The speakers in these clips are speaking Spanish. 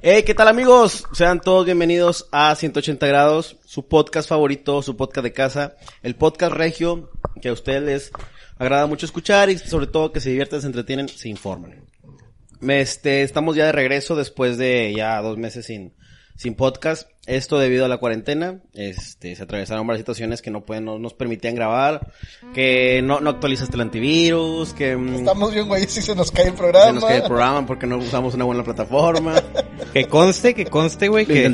Hey, ¿qué tal amigos? Sean todos bienvenidos a 180 grados, su podcast favorito, su podcast de casa, el podcast regio que a ustedes les agrada mucho escuchar y sobre todo que se divierten, se entretienen, se informan. Este, estamos ya de regreso después de ya dos meses sin, sin podcast. Esto debido a la cuarentena, este, se atravesaron varias situaciones que no pueden, no nos permitían grabar, que no, no actualizaste el antivirus, que mm, Estamos bien, güey, si se nos cae el se programa. nos cae el programa porque no usamos una buena plataforma. Que conste, que conste, güey, que,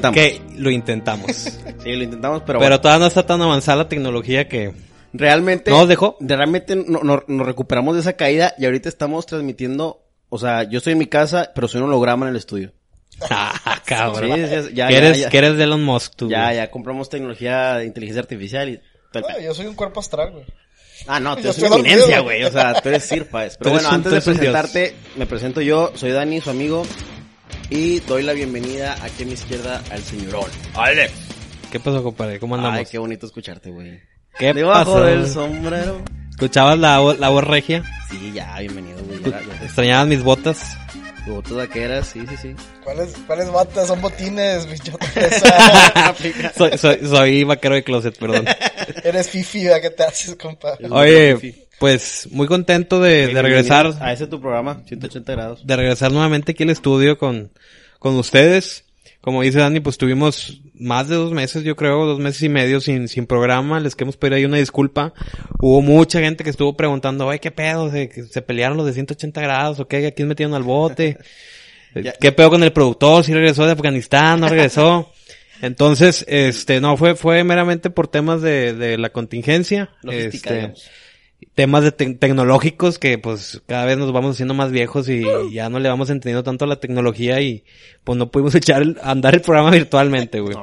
lo intentamos. Sí, lo intentamos, pero, Pero bueno, todavía no está tan avanzada la tecnología que... realmente ¿No os dejó? de- realmente no- no- nos recuperamos de esa caída y ahorita estamos transmitiendo, o sea, yo estoy en mi casa, pero soy un holograma en el estudio. Ah, cabrón. Sí, sí, sí, ya, ya, eres, ya. que eres de Elon Musk, tú. Ya, güey. ya compramos tecnología de inteligencia artificial y pedo. yo soy un cuerpo astral, güey. Ah, no, tú eres una eminencia, güey. O sea, tú eres Sir Páez. Pero bueno, un- antes de presentarte, me presento yo, soy Dani, su amigo. Y doy la bienvenida aquí a mi izquierda al señorón. Alex. ¿Qué pasó, compadre? ¿Cómo andamos? Ay, qué bonito escucharte, güey. ¿Qué Debajo pasó? del sombrero. ¿Escuchabas la, la voz regia? Sí, ya, bienvenido, güey. Ya, ya. ¿Extrañabas mis botas? Voto vaqueras, sí, sí, sí. ¿Cuáles, cuáles batas? Son botines, bicho. soy, soy, soy vaquero de closet, perdón. Eres fifi, ¿a qué te haces, compa? Oye, pues muy contento de, de regresar, A ese tu programa, 180 grados. de regresar nuevamente aquí al estudio con, con ustedes. Como dice Dani, pues tuvimos más de dos meses, yo creo, dos meses y medio sin, sin programa. Les queremos pedir ahí una disculpa. Hubo mucha gente que estuvo preguntando, oye, ¿qué pedo? ¿Se, se pelearon los de 180 grados o qué? ¿A quién metieron al bote? ¿Qué pedo con el productor? ¿Si regresó de Afganistán? ¿No regresó? Entonces, este, no, fue, fue meramente por temas de, de la contingencia. Logística, Este, digamos. Temas de te- tecnológicos que pues cada vez nos vamos haciendo más viejos y ya no le vamos entendiendo tanto la tecnología y pues no pudimos echar el- andar el programa virtualmente, güey.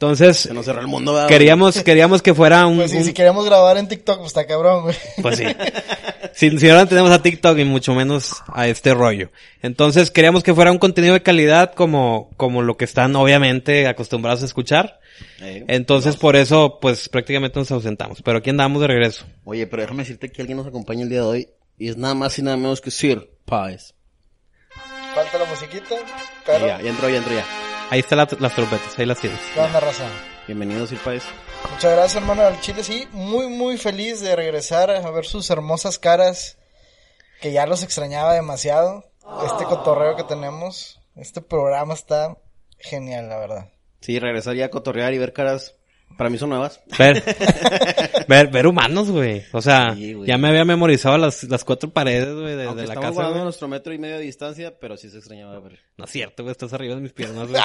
Entonces, Se nos cerró el mundo, ¿verdad, güey? queríamos, queríamos que fuera un, Pues sí, un- si queremos grabar en TikTok, pues está cabrón, güey. pues sí. Si, si ahora tenemos a TikTok y mucho menos a este rollo. Entonces queríamos que fuera un contenido de calidad como, como lo que están obviamente acostumbrados a escuchar. Eh, Entonces por eso pues prácticamente nos ausentamos. Pero aquí andamos de regreso. Oye, pero déjame decirte que alguien nos acompaña el día de hoy y es nada más y nada menos que Sir Páez. Falta la musiquita, pero... Ya, ya entró, ya entró ya. Ahí están la- las trompetas, ahí las tienes. ¿Qué onda, raza? Bienvenido, Sir Páez. Muchas gracias, hermano del Chile. Sí, muy, muy feliz de regresar a ver sus hermosas caras, que ya los extrañaba demasiado. Este cotorreo que tenemos, este programa está genial, la verdad. Sí, regresar ya a cotorrear y ver caras, para mí son nuevas. Ver, ver, ver humanos, güey. O sea, Sí, güey. ya me había memorizado las, las cuatro paredes, güey, de, de la estamos casa. güey. nuestro metro y medio de distancia, pero sí se extrañaba ver. No es cierto, güey, estás arriba de mis piernas, güey.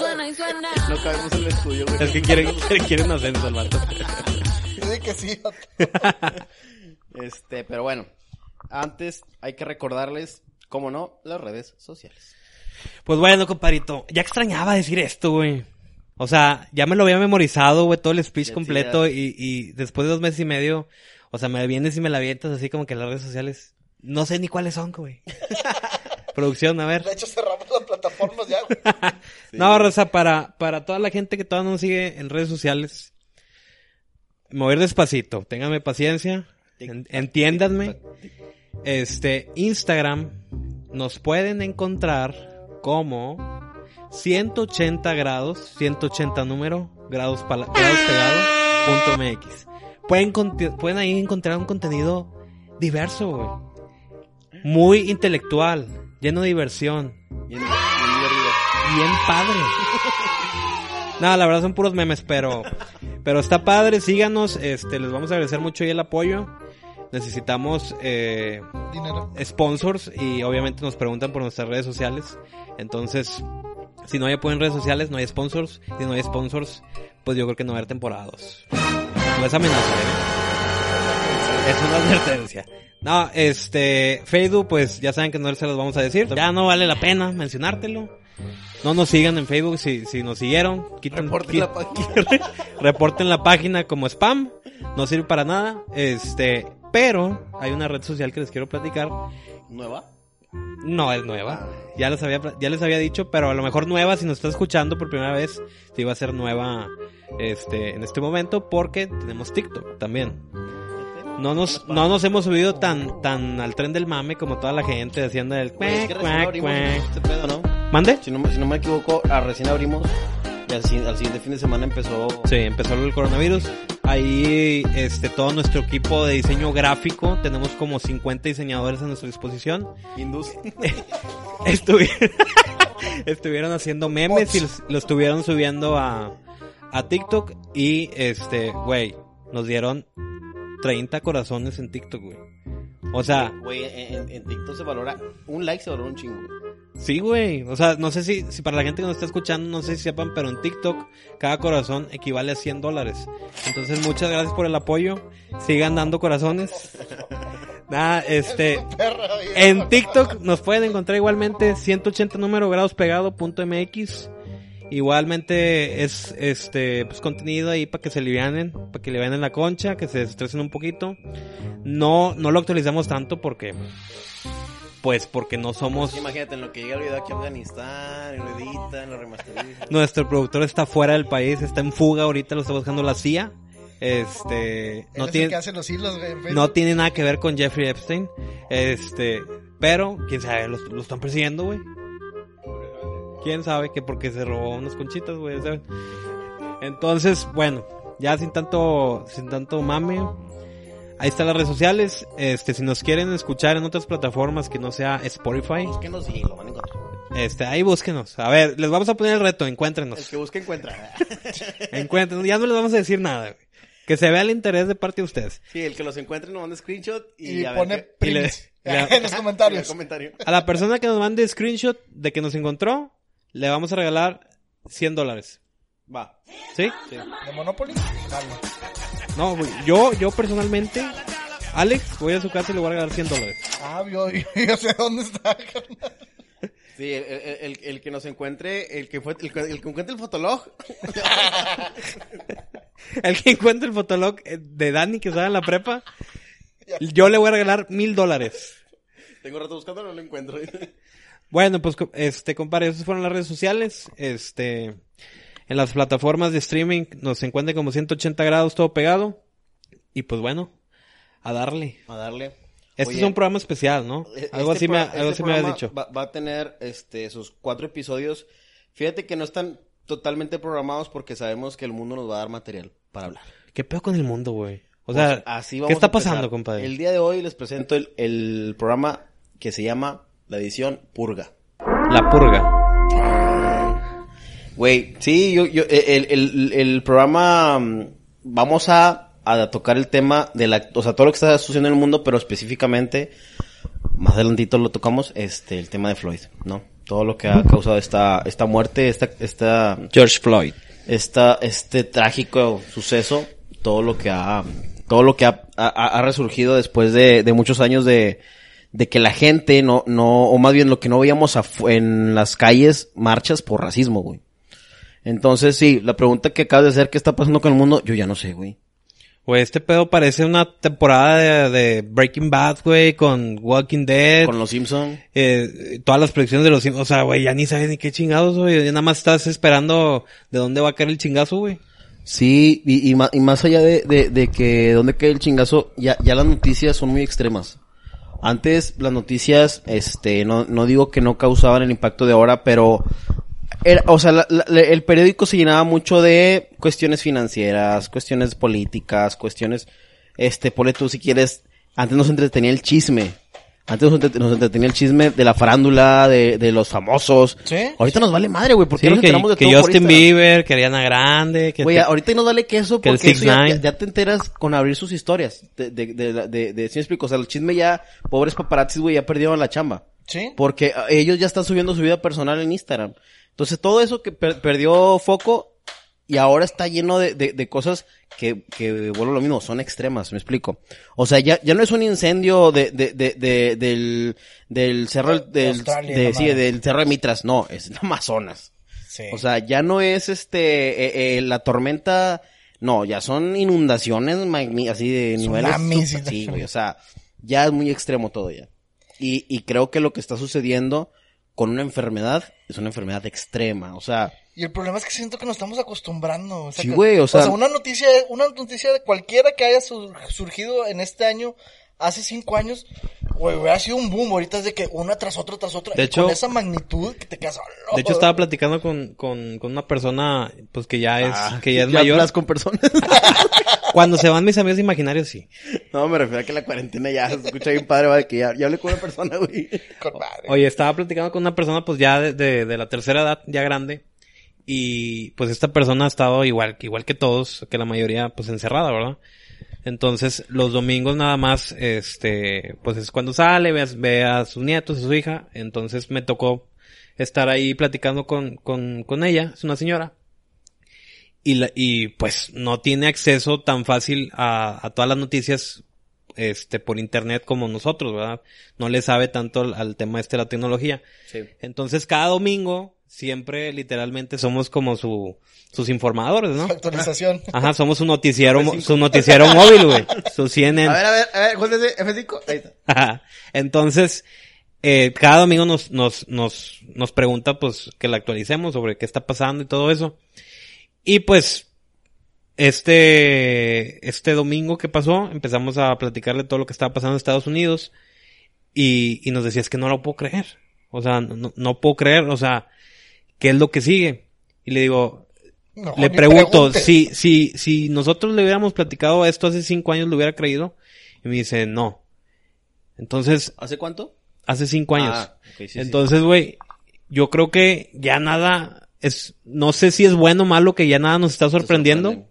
Suena y suena. No cabemos en el estudio, güey. es que quieren, quieren, quieren ascenso el vato. Sí, que sí. Este, pero bueno, antes hay que recordarles, como no, las redes sociales. Pues bueno, compadrito, ya extrañaba decir esto, güey. O sea, ya me lo había memorizado, güey, todo el speech completo y, y después de dos meses y medio, o sea, me vienes y me la avientas así como que las redes sociales, no sé ni cuáles son, güey. Producción, a ver. De hecho, cerramos las plataformas ya. güey. No, Rosa, para, para toda la gente que todavía no nos sigue en redes sociales, mover despacito, ténganme paciencia, en- entiéndanme. Este, Instagram nos pueden encontrar como 180 grados, 180 número, grados, grados pegado, punto MX. Pueden, pueden ahí encontrar un contenido diverso, güey. Muy intelectual, lleno de diversión, Bien, bien bien padre. No, la verdad son puros memes, pero pero está padre, síganos, este les vamos a agradecer mucho ahí el apoyo. Necesitamos eh, Dinero. sponsors y obviamente nos preguntan por nuestras redes sociales. Entonces, si no hay apoyo en redes sociales, no hay sponsors. Si no hay sponsors, pues yo creo que no va a haber temporada 2. No es amenaza, ¿eh? Es una advertencia. No, este, Facebook, pues ya saben que no se los vamos a decir. Ya no vale la pena mencionártelo. No nos sigan en Facebook si, si nos siguieron. Quiten, Reporten la página. reporten la página como spam. No sirve para nada. Este, pero hay una red social que les quiero platicar. ¿Nueva? No es nueva. Ya les había, ya les había dicho, pero a lo mejor nueva si nos está escuchando por primera vez, si va a ser nueva este en este momento porque tenemos TikTok también. No nos, no nos hemos subido tan, tan al tren del mame como toda la gente haciendo el Güey, es cuac, cuac, este. ¿Mande? Si no, me- si no me equivoco, ah, recién abrimos y al siguiente fin de semana empezó... Sí, empezó el coronavirus. Ahí, este, todo nuestro equipo de diseño gráfico, tenemos como 50 diseñadores a nuestra disposición. Indus. Estuvieron, estuvieron haciendo memes y los, lo estuvieron subiendo a, a TikTok y, este, güey, nos dieron 30 corazones en TikTok, güey. O sea, Güey, en- en TikTok se valora... Un like se valora un chingo. Sí, güey. O sea, no sé si, si para la gente que nos está escuchando, no sé si sepan, pero en TikTok cada corazón equivale a 100 dólares. Entonces, muchas gracias por el apoyo. Sigan dando corazones. Nada, este... En TikTok nos pueden encontrar igualmente 180 número grados pegado punto MX. Igualmente es este pues contenido ahí para que se alivianen, para que le vean en la concha, que se desestresen un poquito. No no lo actualizamos tanto porque pues porque no somos Imagínate, en lo que llega el video aquí a Afganistán, lo editan, lo remasterizan. nuestro productor está fuera del país, está en fuga ahorita, lo está buscando la CIA. Este no es el tiene que hace los hilos, no tiene nada que ver con Jeffrey Epstein. Este, pero, quién sabe, lo, lo están persiguiendo, güey. Quién sabe que porque se robó unas conchitas, güey. Entonces, bueno, ya sin tanto, sin tanto mame. Ahí están las redes sociales. Este, si nos quieren escuchar en otras plataformas que no sea Spotify, Búsquenos y lo van a encontrar. este, ahí búsquenos. A ver, les vamos a poner el reto, El encuéntrenos. que busque encuentra. Encuéntrenos, ya no les vamos a decir nada, güey. Que se vea el interés de parte de ustedes. Sí, el que los encuentre nos manda screenshot y, Y a ver pone qué- y le- primis y le- en los el comentarios. comentario. A la persona que nos mande screenshot de que nos encontró, le vamos a regalar 100 dólares. Va. ¿Sí? Sí. ¿De Monopoly? Dale. No, güey, yo, yo personalmente, Alex, voy a su casa y le voy a regalar 100 dólares. Ah, yo, yo, yo sé dónde está. carnal. Sí, el, el- el- el que nos encuentre, el que fue, el, que- el que encuentre el fotolog. El que encuentre el fotolog eh, de Dani que estaba en la prepa, yo le voy a regalar mil dólares. Tengo rato buscando, no lo encuentro. Bueno, pues, este, compadre, esas fueron las redes sociales. Este, en las plataformas de streaming nos encuentran como 180 grados todo pegado. Y pues bueno, a darle. A darle. Este Oye, es un programa especial, ¿no? e- Algo este así me, algo este así me habías dicho. Va, va a tener, este, sus cuatro episodios. Fíjate que no están totalmente programados porque sabemos que el mundo nos va a dar material para hablar. ¿Qué pedo con el mundo, güey? O sea, Pues, así ¿qué vamos está a empezar. pasando, compadre? El día de hoy les presento el, el programa que se llama la edición Purga. La purga. Güey, sí, yo, yo, el, el, el programa, mm, vamos a, a tocar el tema de la, o sea, todo lo que está sucediendo en el mundo, pero específicamente, más adelantito lo tocamos, este, el tema de Floyd, ¿no? Todo lo que ha causado esta, esta muerte, esta, esta, George Floyd. esta, este trágico suceso, todo lo que ha, todo lo que ha, ha, ha resurgido después de, de muchos años de, de que la gente no, no, o más bien lo que no veíamos en las calles, marchas por racismo, güey. Entonces, sí, la pregunta que acabas de hacer, ¿qué está pasando con el mundo? Yo ya no sé, güey. Güey, este pedo parece una temporada de, de Breaking Bad, güey, con Walking Dead. Con los Simpson. eh, todas las predicciones de los... O sea, güey, ya ni sabes ni qué chingados, güey. Ya nada más estás esperando de dónde va a caer el chingazo, güey. Sí, y, y, ma- y más allá de, de, de que dónde cae el chingazo, ya, ya las noticias son muy extremas. Antes las noticias, este, no, no digo que no causaban el impacto de ahora, pero era, o sea, la- la- el periódico se llenaba mucho de cuestiones financieras, cuestiones políticas, cuestiones, este, ponle tú si quieres, antes nos entretenía el chisme. Antes nos, entre- nos entretenía el chisme de la farándula, de, de los famosos. ¿Sí? Ahorita nos vale madre, güey, porque Sí, nos que, enteramos de que todo Justin. Bieber, que Ariana Grande, que... Güey, te- ahorita nos vale queso que porque eso ya, 6ix9ine. ya- ya te enteras con abrir sus historias. De, de, de, de, de- de- ¿sí me explico? O sea, el chisme ya, pobres paparazzis, güey, ya perdieron la chamba. ¿Sí? Porque ah, ellos ya están subiendo su vida personal en Instagram. Entonces, todo eso que per- perdió foco y ahora está lleno de, de, de cosas que, que, vuelvo a lo mismo, son extremas, me explico. O sea, ya, ya no es un incendio de, de, de, de- del, del cerro, De- de del, de- sí, del cerro de Mitras, no, es Amazonas. Sí. O sea, ya no es este, eh, eh, la tormenta, no, ya son inundaciones así de niveles. Super- sí, güey, o sea, ya es muy extremo todo ya. Y, y creo que lo que está sucediendo con una enfermedad es una enfermedad extrema, o sea, Y el problema es que siento que nos estamos acostumbrando. O sea, Sí, güey, o sea- una noticia, una noticia de cualquiera que haya sur- surgido en este año, hace cinco años, Güey, hubiera sido un boom. Ahorita es de que una tras otra tras otra. De y hecho- con esa magnitud que te quedas. "Oh, De hecho, estaba platicando con, con, con una persona, pues que ya es, Ah, que ya es ya mayor. hablas con personas. Cuando se van mis amigos imaginarios, sí. no, me refiero a que la cuarentena ya se escucha bien padre, vale, que ya, ya hablé con una persona, güey. Con madre. Oye, estaba platicando con una persona, pues ya de, de, de la tercera edad, ya grande. Y pues esta persona ha estado igual, igual que todos, que la mayoría, pues encerrada, ¿verdad? Entonces, los domingos nada más, este, pues es cuando sale, ve a, ve a sus nietos, a su hija. Entonces me tocó estar ahí platicando con, con, con ella, es una señora. Y, la, y pues no tiene acceso tan fácil a, a todas las noticias este por internet como nosotros, ¿verdad? No le sabe tanto al, al tema este de la tecnología. Sí. Entonces cada domingo siempre literalmente somos como su sus informadores, ¿no? Actualización. Ajá, somos su noticiero, su noticiero móvil, güey. Su CNN. A ver, a ver, a ver, ¿cuál es ese? F5? Ahí está. Ajá. Entonces, eh, cada domingo nos, nos, nos, nos pregunta, pues, que la actualicemos sobre qué está pasando y todo eso. Y pues, este, este domingo que pasó, empezamos a platicarle todo lo que estaba pasando en Estados Unidos. Y, y nos decía, es que no lo puedo creer. O sea, no, no puedo creer, o sea, ¿qué es lo que sigue? Y le digo, No, le pregunto, si, si, si nosotros le hubiéramos platicado esto hace cinco años, ¿lo hubiera creído? Y me dice, no. Entonces, ¿Hace cuánto? hace cinco años. Ah, ok, sí, sí. Entonces, güey, yo creo que ya nada es, no sé si es bueno o malo que ya nada nos está sorprendiendo.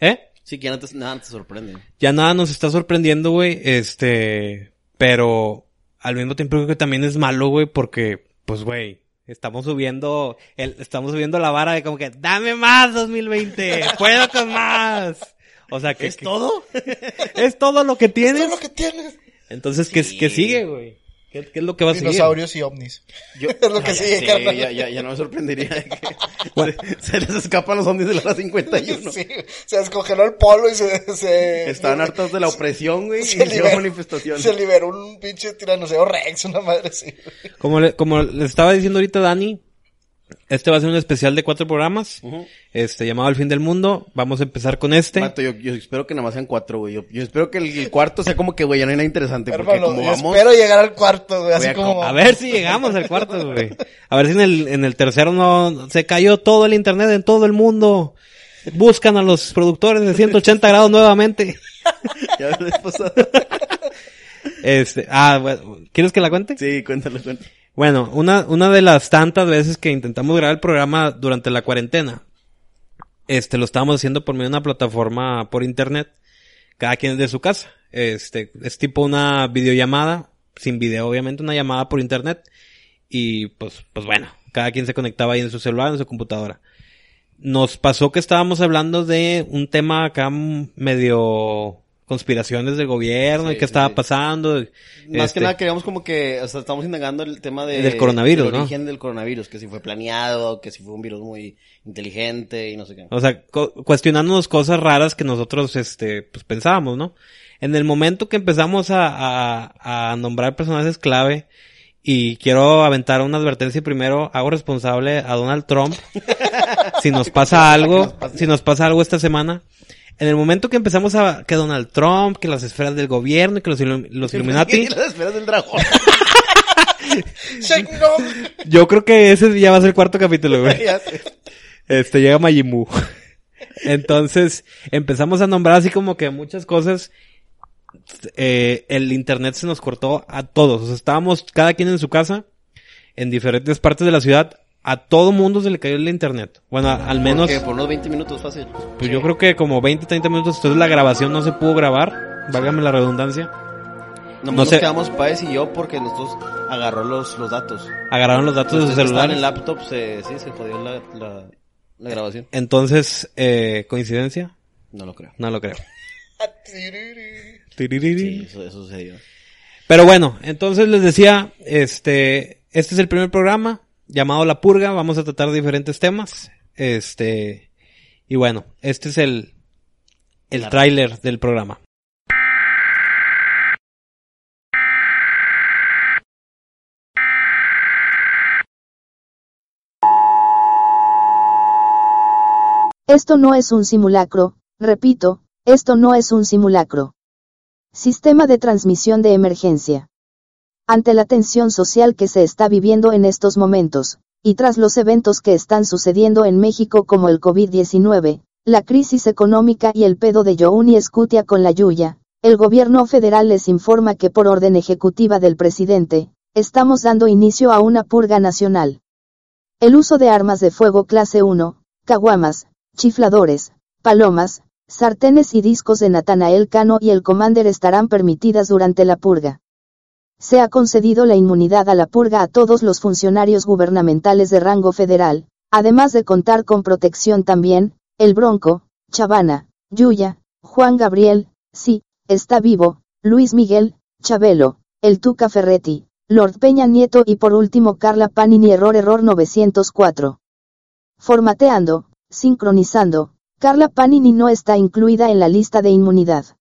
¿Eh? Sí, que ya no te, nada te sorprende. Ya nada nos está sorprendiendo, güey, este, pero al mismo tiempo creo que también es malo, güey, porque, pues, güey, estamos subiendo, el, estamos subiendo la vara de como que, dame más 2020, puedo con más. O sea, que ¿Es que- todo? es todo lo que tienes. es lo que tienes. Entonces, ¿qué, qué sigue, güey? ¿Qué, qué es lo que va a seguir? Dinosaurios y ovnis. Yo, Es lo que sigue, carnal. sé, ya, ya, ya no me sorprendería de que se, se les escapan los zombies de la hora 51. Sí, se descongeló el polo y se... se Estaban hartos de la opresión, güey, y se hicieron liberó, manifestaciones. se liberó un pinche tiranoseo rex, una madre así. Como le, como les estaba diciendo ahorita Dani, este va a ser un especial de cuatro programas, este llamado El fin del mundo. Vamos a empezar con este. Vato, yo, yo espero que nada más sean cuatro, güey. Yo, yo espero que el, el cuarto sea como que, güey, ya no hay nada interesante. Porque Hermano, como vamos... espero llegar al cuarto, güey, así a como... A ver si llegamos al cuarto, güey. A ver si en el, en el tercero no se cayó todo el internet en todo el mundo. Buscan a los productores de 180 grados nuevamente. Ya la vez pasada. Este, ah, bueno, ¿quieres que la cuente? Sí, cuéntalo, cuéntalo. Bueno, una, una de las tantas veces que intentamos grabar el programa durante la cuarentena, este, lo estábamos haciendo por medio de una plataforma por internet, cada quien desde su casa. Este, es tipo una videollamada, sin video obviamente, una llamada por internet, y pues, pues bueno, cada quien se conectaba ahí en su celular, en su computadora. Nos pasó que estábamos hablando de un tema acá medio conspiraciones del gobierno y qué sí, estaba sí. pasando. Más Este, que nada queríamos como que, o sea, estamos indagando el tema de... Del coronavirus, del ¿no? origen del coronavirus, que si fue planeado, que si fue un virus muy inteligente y no sé qué. O sea, cu- cuestionándonos cosas raras que nosotros, este, pues pensábamos, ¿no? En el momento que empezamos a, a, a nombrar personajes clave, y quiero aventar una advertencia primero, hago responsable a Donald Trump. si nos pasa algo, si nos pasa algo esta semana. En el momento que empezamos a, que Donald Trump, que las esferas del gobierno, que los, ilu- los Illuminati, Y las esferas del dragón. Yo creo que ese ya va a ser el cuarto capítulo, güey. Este, llega Majimu. Entonces, empezamos a nombrar así como que muchas cosas. Eh, el internet se nos cortó a todos. O sea, estábamos cada quien en su casa, en diferentes partes de la ciudad. A todo mundo se le cayó el internet. Bueno, a- al menos, Porque por unos 20 minutos fácil. pues yo creo que como 20, 30 minutos. Entonces la grabación no se pudo grabar. Válgame la redundancia. Nomás No nos sé. quedamos Paez y yo porque nosotros agarró los, los datos. Agarraron los datos de sus Ustedes estaban en celulares. laptop, se, sí, se jodió la, la, la grabación. Entonces, eh, ¿coincidencia? No lo creo. No lo creo. Sí, eso, eso sucedió. Pero bueno, entonces les decía, este, este es el primer programa llamado La Purga, vamos a tratar diferentes temas, este, y bueno, este es el, el Claro. tráiler del programa. Esto no es un simulacro, repito, esto no es un simulacro. Sistema de transmisión de emergencia. Ante la tensión social que se está viviendo en estos momentos, y tras los eventos que están sucediendo en México como el COVID-19, la crisis económica y el pedo de Youni Escutia con la Yuya, el gobierno federal les informa que por orden ejecutiva del presidente, estamos dando inicio a una purga nacional. El uso de armas de fuego clase 1, caguamas, chifladores, palomas, sartenes y discos de Natanael Cano y el Commander estarán permitidas durante la purga. Se ha concedido la inmunidad a la purga a todos los funcionarios gubernamentales de rango federal, además de contar con protección también, el Bronco, Chavana, Yuya, Juan Gabriel, sí, está vivo, Luis Miguel, Chabelo, el Tuca Ferretti, Lord Peña Nieto y por último Carla Panini Error Error 904. Formateando, sincronizando, Carla Panini no está incluida en la lista de inmunidad.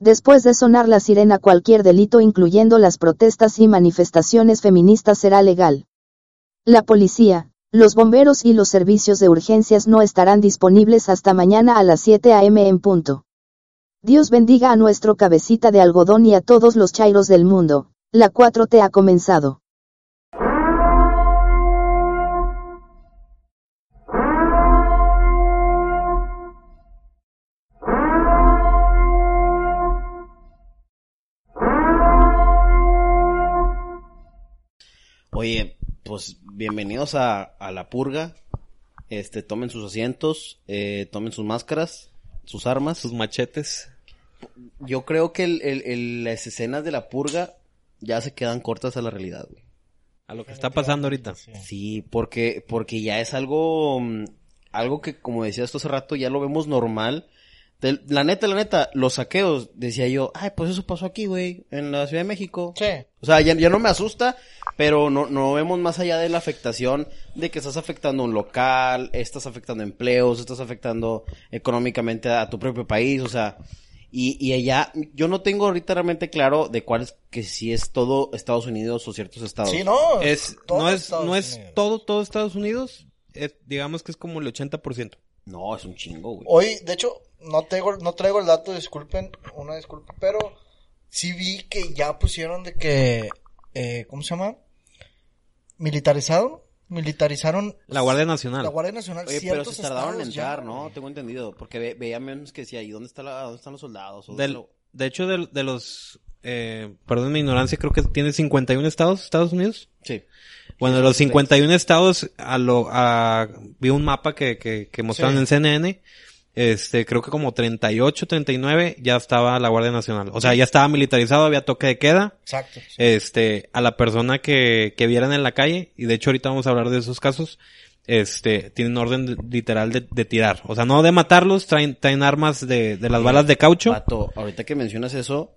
Después de sonar la sirena cualquier delito incluyendo las protestas y manifestaciones feministas será legal. La policía, los bomberos y los servicios de urgencias no estarán disponibles hasta mañana a las 7 a.m. en punto. Dios bendiga a nuestro cabecita de algodón y a todos los chairos del mundo. La 4T ha comenzado. Oye, pues bienvenidos a, a la purga. Este, tomen sus asientos, eh, tomen sus máscaras, sus armas. Sus machetes. Yo creo que el, el- el- las escenas de la purga ya se quedan cortas a la realidad, güey. A lo que está pasando ahorita. Sí, porque, porque ya es algo, mm, algo que como decía esto hace rato, ya lo vemos normal. La neta, la neta, los saqueos, decía yo, ay, pues eso pasó aquí, güey, en la Ciudad de México. Sí. O sea, ya, ya no me asusta, pero no, no vemos más allá de la afectación de que estás afectando un local, estás afectando empleos, estás afectando económicamente a, tu propio país, o sea, y, y allá, yo no tengo ahorita realmente claro de cuál es, que si es todo Estados Unidos o ciertos estados. Sí, no. Es, todo no es, Estados no es Unidos. todo, todo Estados Unidos. Es- digamos que es como el 80%. No, es un chingo, güey. Hoy, de hecho, no traigo, no traigo el dato, disculpen, una disculpa, pero sí vi que ya pusieron de que, eh, ¿cómo se llama? Militarizado, militarizaron La Guardia Nacional. la Guardia Nacional Oye, pero se tardaron en ya, entrar, ¿no? güey. Tengo entendido, porque ve- veía memes que decía, ¿y dónde, está la, dónde están los soldados? O Del- lo- de hecho, de, de los... Eh, perdón mi ignorancia, creo que tiene 51 estados, Estados Unidos. Sí. Bueno, de los 51 estados, a lo, a, vi un mapa que, que, que mostraron Sí. en CNN. Este, creo que como 38, 39 ya estaba la Guardia Nacional. O sea, ya estaba militarizado, había toque de queda. Exacto. sí. Este, a la persona que, que vieran en la calle, y de hecho ahorita vamos a hablar de esos casos, este, tienen orden de- literal de, de tirar. O sea, no de matarlos, traen, traen armas de, de las balas de caucho. Vato, ahorita que mencionas eso,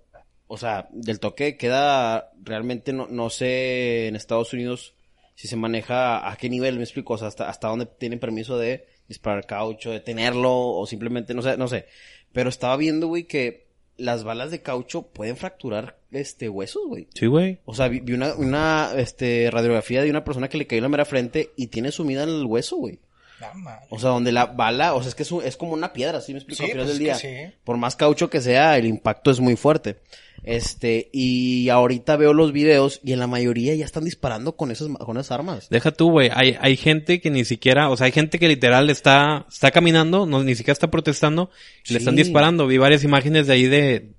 o sea, del toque queda realmente no, no sé en Estados Unidos si se maneja a qué nivel, me explico, o sea, hasta, hasta dónde tienen permiso de disparar caucho, de tenerlo, o simplemente, no sé, no sé. Pero estaba viendo, güey, que las balas de caucho pueden fracturar, este, huesos, güey. Sí, güey. O sea, vi, vi una, una, este, radiografía de una persona que le cayó en la mera frente y tiene sumida en el hueso, güey. O sea, donde la bala, o sea, es que es, un- es como una piedra, ¿sí me explico? Sí, Al final pues del es día. que sí. Por más caucho que sea, el impacto es muy fuerte. Este, y ahorita veo los videos y en la mayoría ya están disparando con esas, con esas armas. Deja tú, güey. Hay, hay gente que ni siquiera, o sea, hay gente que literal está, está caminando, no, ni siquiera está protestando, y le están disparando. Vi varias imágenes de ahí de,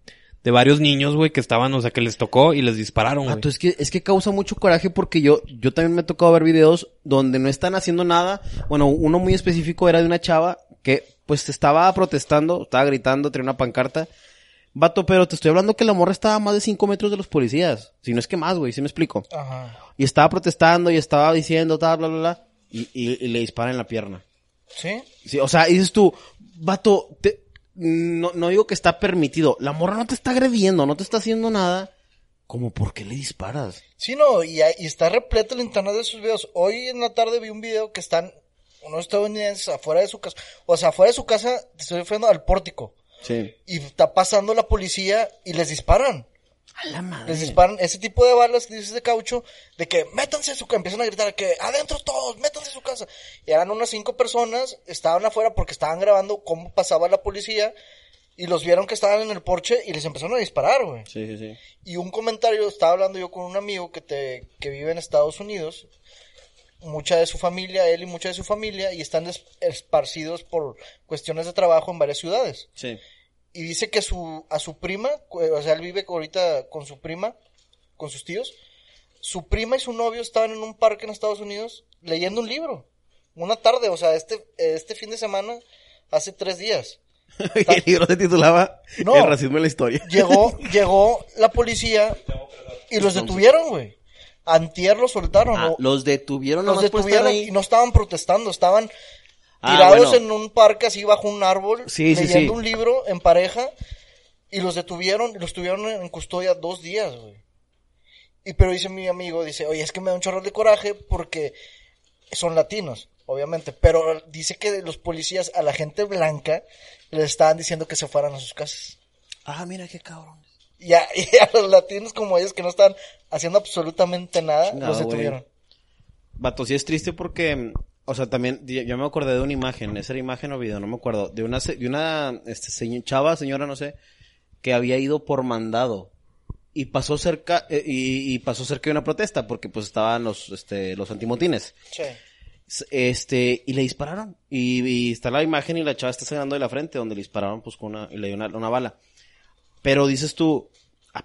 de varios niños, güey, que estaban, o sea, que les tocó y les dispararon, güey. Vato, es que, es que causa mucho coraje porque yo, yo también me he tocado ver videos donde no están haciendo nada. Bueno, uno muy específico era de una chava que, pues, estaba protestando, estaba gritando, tenía una pancarta. Vato, pero te estoy hablando que la morra estaba a más de 5 metros de los policías. Si no es que más, güey, ¿sí me explico? Ajá. Y estaba protestando y estaba diciendo, tal, bla, bla, bla. Y, y, y le disparan en la pierna. ¿Sí? Sí, o sea, dices tú, vato, te- no, no digo que está permitido. La morra no te está agrediendo, no te está haciendo nada. Como, ¿por qué le disparas? Sí, no, y, está repleto el internet de esos videos. Hoy en la tarde vi un video que están unos estadounidenses afuera de su casa. O sea, afuera de su casa, te estoy refiriendo al pórtico. Sí. Y está pasando la policía y les disparan. A la madre. Les disparan ese tipo de balas que dices de caucho, de que métanse a su casa, empiezan a gritar que adentro todos, métanse a su casa. Y eran unas cinco personas, estaban afuera porque estaban grabando cómo pasaba la policía Y los vieron que estaban en el porche y les empezaron a disparar, güey. Sí, sí, sí. Y un comentario, estaba hablando yo con un amigo que, te, que vive en Estados Unidos, mucha de su familia, él y mucha de su familia, y están esparcidos por cuestiones de trabajo en varias ciudades. Sí. Y dice que su, a su prima, cu- o sea, él vive ahorita con su prima, con sus tíos, su prima y su novio estaban en un parque en Estados Unidos leyendo un libro. Una tarde, o sea, este, este fin de semana, hace tres días. y el libro se titulaba No. El racismo en la historia. Llegó, llegó la policía y los detuvieron, güey. Antier los soltaron. Ah, los detuvieron los detuvieron y no estaban protestando, estaban Ah, tirados bueno. en un parque así bajo un árbol, Sí, leyendo sí. un libro en pareja y los detuvieron, y los tuvieron en custodia dos días, güey. Y pero dice mi amigo, dice, oye, es que me da un chorro de coraje porque son latinos, obviamente, pero dice que los policías a la gente blanca les estaban diciendo que se fueran a sus casas. Ah, mira qué cabrón. Y a, y a los latinos como ellos que no están haciendo absolutamente nada, No, los güey. detuvieron. Vato, sí es triste porque, o sea, también, yo me acordé de una imagen, esa era imagen o video, no me acuerdo, de una, de una, este, chava, señora, no sé, que había ido por mandado y pasó cerca, eh, y, y pasó cerca de una protesta porque pues estaban los, este, los antimotines. Sí. Este, y le dispararon. Y, y está la imagen y la chava está sangrando de la frente donde le dispararon pues con una, y le dio una, una bala. Pero dices tú, ¿a po-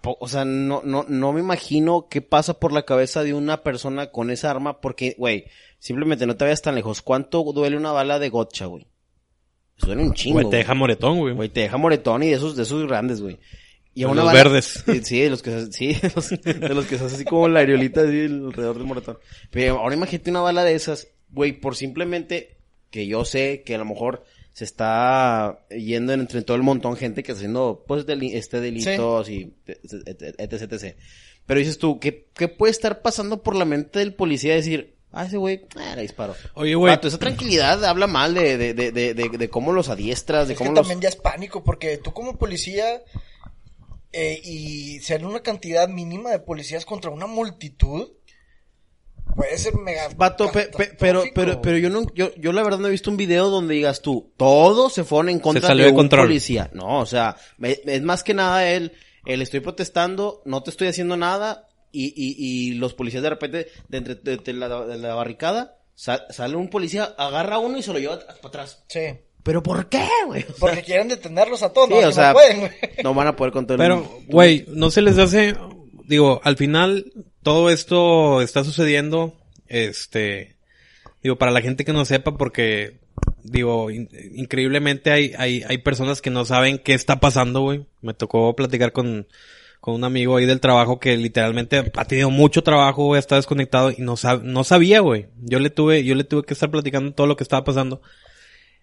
o sea, no, no, no me imagino qué pasa por la cabeza de una persona con esa arma porque, güey, simplemente no te vayas tan lejos. ¿Cuánto duele una bala de gotcha, güey? Duele un chingo. Güey, te deja moretón, güey. Güey, te deja moretón y de esos, de esos grandes, güey. Y a una los bala- verdes. Sí, de los que, sí, de los, de los que se hace así como la areolita así alrededor del moretón. Pero ahora imagínate una bala de esas, güey, por simplemente que yo sé que a lo mejor se está yendo entre todo el montón gente que está haciendo, pues, deli- este delitos y etc, etc, etc. Pero dices tú, ¿qué, ¿qué puede estar pasando por la mente del policía decir, ah, ese güey, ah, le disparo? Oye, güey. Vato, esa tranquilidad habla mal de, de, de, de, de, de cómo los adiestras, de Es que cómo los... también ya es pánico porque tú como policía eh, y ser una cantidad mínima de policías contra una multitud puede ser mega Vato, pe- pe- pero, pero, pero yo no, yo, yo la verdad no he visto un video donde digas tú, todos se fueron en contra salió de de un control. policía. No, o sea, me- es más que nada él, él estoy protestando, no te estoy haciendo nada, y, y, y los policías de repente, de entre de- de la, de la barricada, sa- sale un policía, agarra a uno y se lo lleva para atrás. Sí, ¿Pero por qué, güey? O sea, porque quieren detenerlos a todos, sí, no, o sea, no pueden, güey. no van a poder con todo el Pero, güey, no se les hace, digo, al final todo esto está sucediendo, este, digo, para la gente que no sepa, porque, digo, in- increíblemente hay, hay, hay personas que no saben qué está pasando, güey. Me tocó platicar con, con un amigo ahí del trabajo que literalmente ha tenido mucho trabajo, güey, está desconectado y no sab- no sabía, güey. Yo le tuve, yo le tuve que estar platicando todo lo que estaba pasando.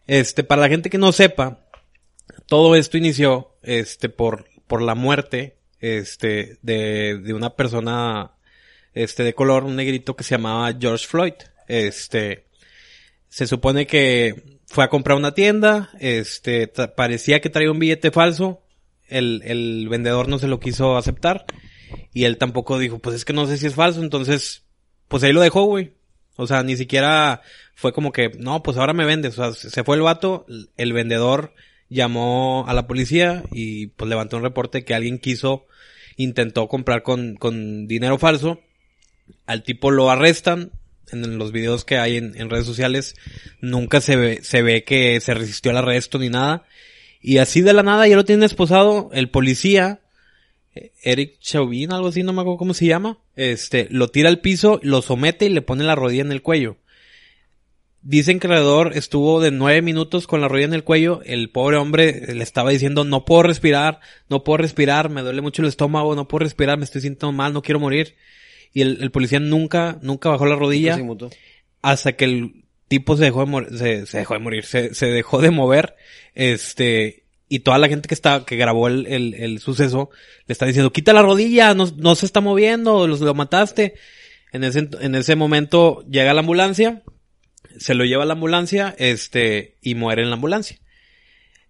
Este, para la gente que no sepa, todo esto inició, este, por, por la muerte, este, de, de una persona, este, de color, un negrito que se llamaba George Floyd. Este, se supone que fue a comprar una tienda, este, parecía que traía un billete falso, el, el vendedor no se lo quiso aceptar, y él tampoco dijo, pues es que no sé si es falso, entonces, pues ahí lo dejó, güey. O sea, ni siquiera fue como que, no, pues ahora me vendes. O sea, se fue el vato, el vendedor llamó a la policía y pues levantó un reporte que alguien quiso, intentó comprar con, con dinero falso. Al tipo lo arrestan. En los videos que hay en, redes sociales nunca se ve, se ve que se resistió al arresto ni nada. Y así de la nada ya lo tienen esposado. El policía, eh, Eric Chauvin, algo así, no me acuerdo cómo se llama. Este, lo tira al piso, lo somete y le pone la rodilla en el cuello. Dicen que alrededor estuvo de nueve minutos con la rodilla en el cuello. El pobre hombre le estaba diciendo, no puedo respirar, no puedo respirar, me duele mucho el estómago, no puedo respirar, me estoy sintiendo mal, no quiero morir. Y el, el policía nunca, nunca bajó la rodilla hasta que el tipo se dejó de morir, se, se dejó de morir, se, se dejó de mover, este, y toda la gente que está, que grabó el, el, el suceso, le está diciendo, quita la rodilla, no, no se está moviendo, los, lo mataste. En ese, en ese momento llega la ambulancia, se lo lleva a la ambulancia, este, y muere en la ambulancia.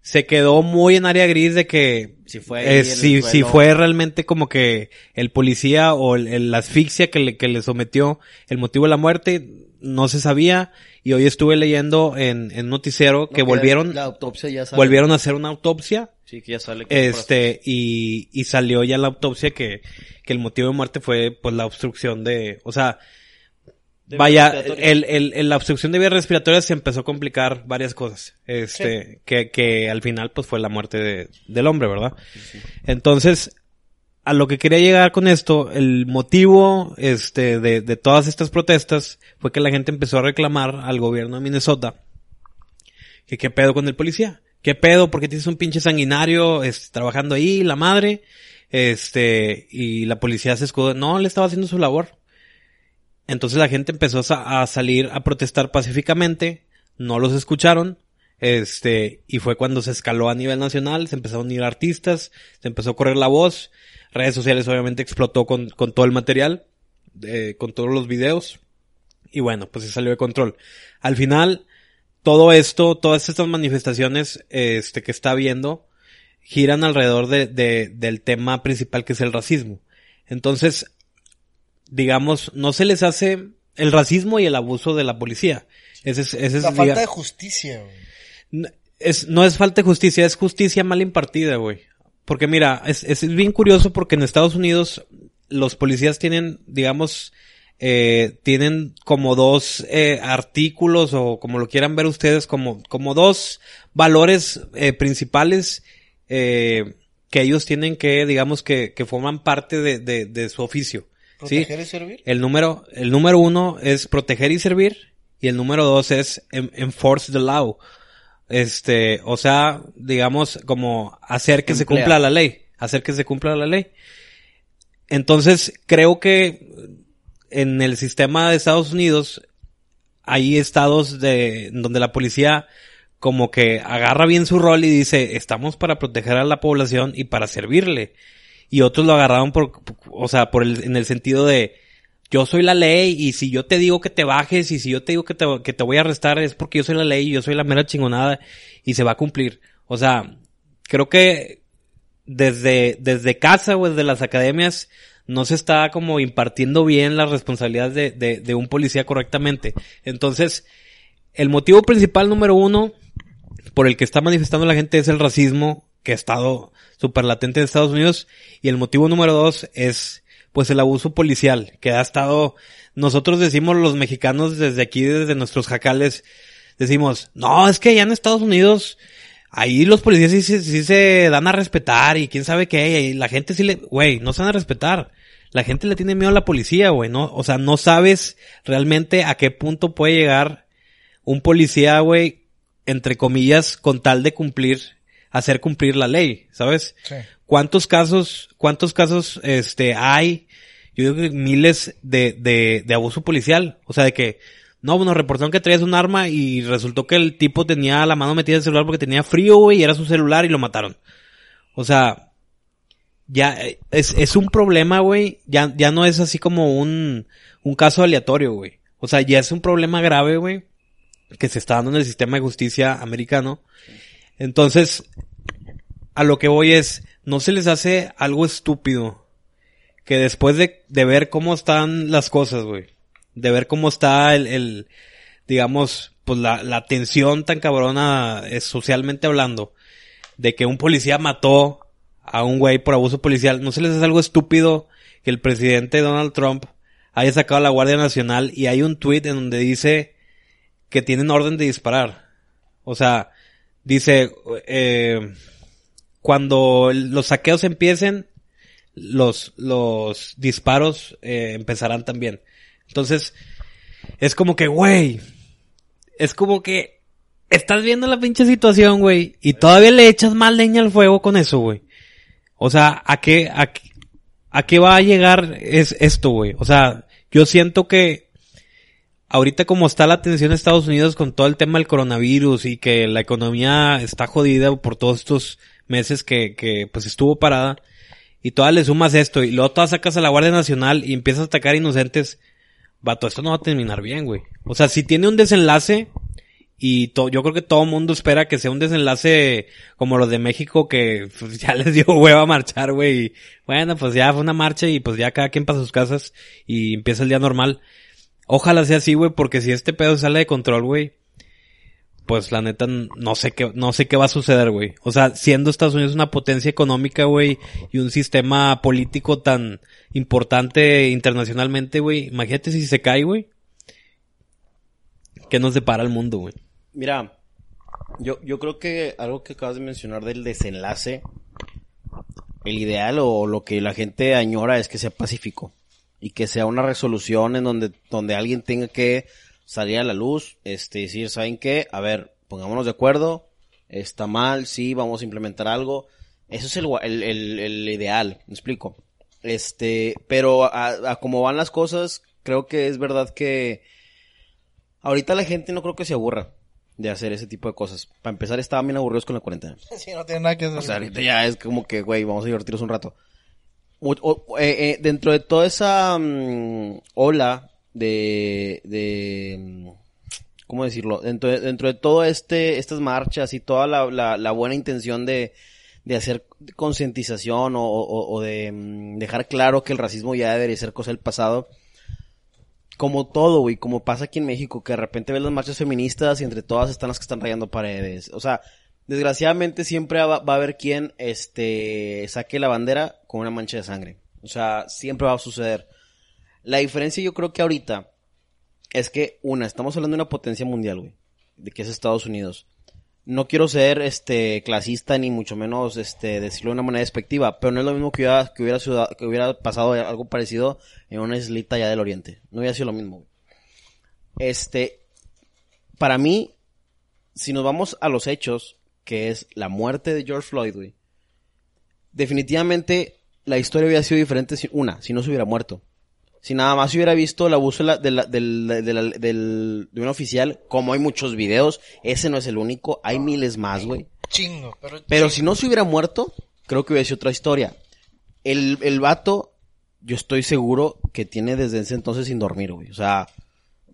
Se quedó muy en área gris de que Si fue eh, si, si fue realmente como que el policía o el, el- la asfixia que le, que le sometió el motivo de la muerte, no se sabía y hoy estuve leyendo en, en noticiero que volvieron, La autopsia ya sale. volvieron a hacer una autopsia Sí, que ya sale. que fue este, y, y salió ya la autopsia que, que el motivo de muerte fue, pues, la obstrucción de, o sea, vaya, el, el, el- la obstrucción de vías respiratorias se empezó a complicar varias cosas, este, que, que al final, pues, fue la muerte de- del hombre, ¿verdad? Entonces, a lo que quería llegar con esto, el motivo, este, de, de todas estas protestas fue que la gente empezó a reclamar al gobierno de Minnesota que qué pedo con el policía. ¿Qué pedo? ¿Por qué tienes un pinche sanguinario este, trabajando ahí, la madre? Este, y la policía se escudó. No, le estaba haciendo su labor. Entonces la gente empezó a, salir a protestar pacíficamente. No los escucharon. Este, y fue cuando se escaló a nivel nacional. Se empezaron a unir artistas. Se empezó a correr la voz. Redes sociales obviamente explotó con, con todo el material. eh, con todos los videos. Y bueno, pues se salió de control. Al final, todo esto, todas estas manifestaciones este, que está habiendo, giran alrededor de, de- del tema principal que es el racismo. Entonces, digamos, no se les hace el racismo y el abuso de la policía. Ese es, ese es, La falta de justicia, güey. no- es, no es falta de justicia, es justicia mal impartida, güey. Porque mira, es, es bien curioso porque en Estados Unidos los policías tienen, digamos, eh, tienen como dos eh, artículos o como lo quieran ver ustedes, como, como dos valores eh, principales eh, que ellos tienen que, digamos, que, que forman parte de, de, de su oficio. ¿Sí? Proteger y servir. El número, el número uno es proteger y servir. Y el número dos es en- enforce the law. Este, o sea, digamos, como hacer que se cumpla la ley. Hacer que se cumpla la ley. Entonces, creo que en el sistema de Estados Unidos hay estados de, donde la policía como que agarra bien su rol y dice, estamos para proteger a la población y para servirle. Y otros lo agarraron por, o sea, por el, en el sentido de, yo soy la ley y si yo te digo que te bajes y si yo te digo que te, que te voy a arrestar es porque yo soy la ley y yo soy la mera chingonada y se va a cumplir. O sea, creo que desde, desde casa o desde las academias no se está como impartiendo bien las responsabilidades de, de, de un policía correctamente. Entonces, el motivo principal número uno por el que está manifestando la gente es el racismo que ha estado súper latente en Estados Unidos. Y el motivo número dos es pues el abuso policial que ha estado nosotros decimos los mexicanos desde aquí desde nuestros jacales decimos no es que allá en Estados Unidos ahí los policías sí, se- sí se dan a respetar y quién sabe qué y la gente sí le güey no se dan a respetar. La gente le tiene miedo a la policía güey no o sea no sabes realmente a qué punto puede llegar un policía, güey, entre comillas, con tal de cumplir, hacer cumplir la ley, ¿sabes? Sí. ¿Cuántos casos, cuántos casos, este, hay? Yo digo que miles de, de, de abuso policial. O sea, de que, no, bueno, reportaron que traías un arma y resultó que el tipo tenía la mano metida en el celular porque tenía frío, güey, y era su celular y lo mataron. O sea, ya, eh, es, es un problema, güey, ya, ya no es así como un, un caso aleatorio, güey. O sea, ya es un problema grave, güey, que se está dando en el sistema de justicia americano. Entonces, a lo que voy es, no se les hace algo estúpido que después de, de ver cómo están las cosas, güey, de ver cómo está el, el digamos, pues la, la tensión tan cabrona eh, socialmente hablando, de que un policía mató a un güey por abuso policial, no se les hace algo estúpido que el presidente Donald Trump haya sacado a la Guardia Nacional y hay un tweet en donde dice que tienen orden de disparar. O sea, dice, eh, cuando los saqueos empiecen, los, los disparos eh, empezarán también. Entonces, es como que, güey, es como que estás viendo la pinche situación, güey, y todavía le echas más leña al fuego con eso, güey. O sea, ¿a qué, a, qué- a qué va a llegar es esto, güey? O sea, yo siento que ahorita como está la tensión en Estados Unidos con todo el tema del coronavirus y que la economía está jodida por todos estos meses que, que pues estuvo parada y todavía le sumas esto y luego todas sacas a la Guardia Nacional y empiezas a atacar inocentes, vato, esto no va a terminar bien, güey. O sea, si tiene un desenlace y yo creo que todo mundo espera que sea un desenlace como los de México que pues, ya les dio hueva a marchar, güey. Bueno, pues ya fue una marcha y pues ya cada quien para sus casas y empieza el día normal. Ojalá sea así, güey, porque si este pedo sale de control, güey, pues la neta no sé qué, no sé qué va a suceder, güey. O sea, siendo Estados Unidos una potencia económica, güey, y un sistema político tan importante internacionalmente, güey, imagínate si se cae, güey. ¿Qué nos depara el mundo, güey? Mira, yo, yo creo que algo que acabas de mencionar del desenlace, el ideal o lo que la gente añora es que sea pacífico y que sea una resolución en donde, donde alguien tenga que salir a la luz, este, decir, ¿saben qué? A ver, pongámonos de acuerdo, está mal, sí, vamos a implementar algo. Eso es el, el, el ideal, me explico. Este, pero a, a como van las cosas, creo que es verdad que ahorita la gente no creo que se aburra de hacer ese tipo de cosas. Para empezar, estaban bien aburridos con la cuarentena. Sí, no tiene nada que hacer. O sea, ahorita ya es como que, güey, vamos a divertirnos un rato. Eh, eh, dentro de toda esa mm, ola de, de, mm, ¿cómo decirlo? Dentro de, dentro de todo este, estas marchas y toda la, buena intención de, de hacer concientización o, o- o de mm, dejar claro que el racismo ya debería ser cosa del pasado. Como todo, güey, como pasa aquí en México, que de repente ves las marchas feministas y entre todas están las que están rayando paredes. O sea, desgraciadamente siempre va, a haber quien, este, saque la bandera con una mancha de sangre. O sea, siempre va a suceder. La diferencia yo creo que ahorita es que, una, estamos hablando de una potencia mundial, güey, de que es Estados Unidos. No quiero ser, este, clasista ni mucho menos, este, decirlo de una manera despectiva, pero no es lo mismo que hubiera, que hubiera, ciudad- que hubiera pasado algo parecido en una islita allá del oriente. No hubiera sido lo mismo, güey. Este, para mí, si nos vamos a los hechos, que es la muerte de George Floyd, güey, definitivamente la historia hubiera sido diferente si, una, si no se hubiera muerto. Si nada más se hubiera visto el abuso de, la- de, la- de la- de un oficial, como hay muchos videos, ese no es el único, hay miles más, güey. Chingo, pero... Pero si no se hubiera muerto, creo que hubiera sido otra historia. El, el vato, yo estoy seguro que tiene desde ese entonces sin dormir, güey. O sea,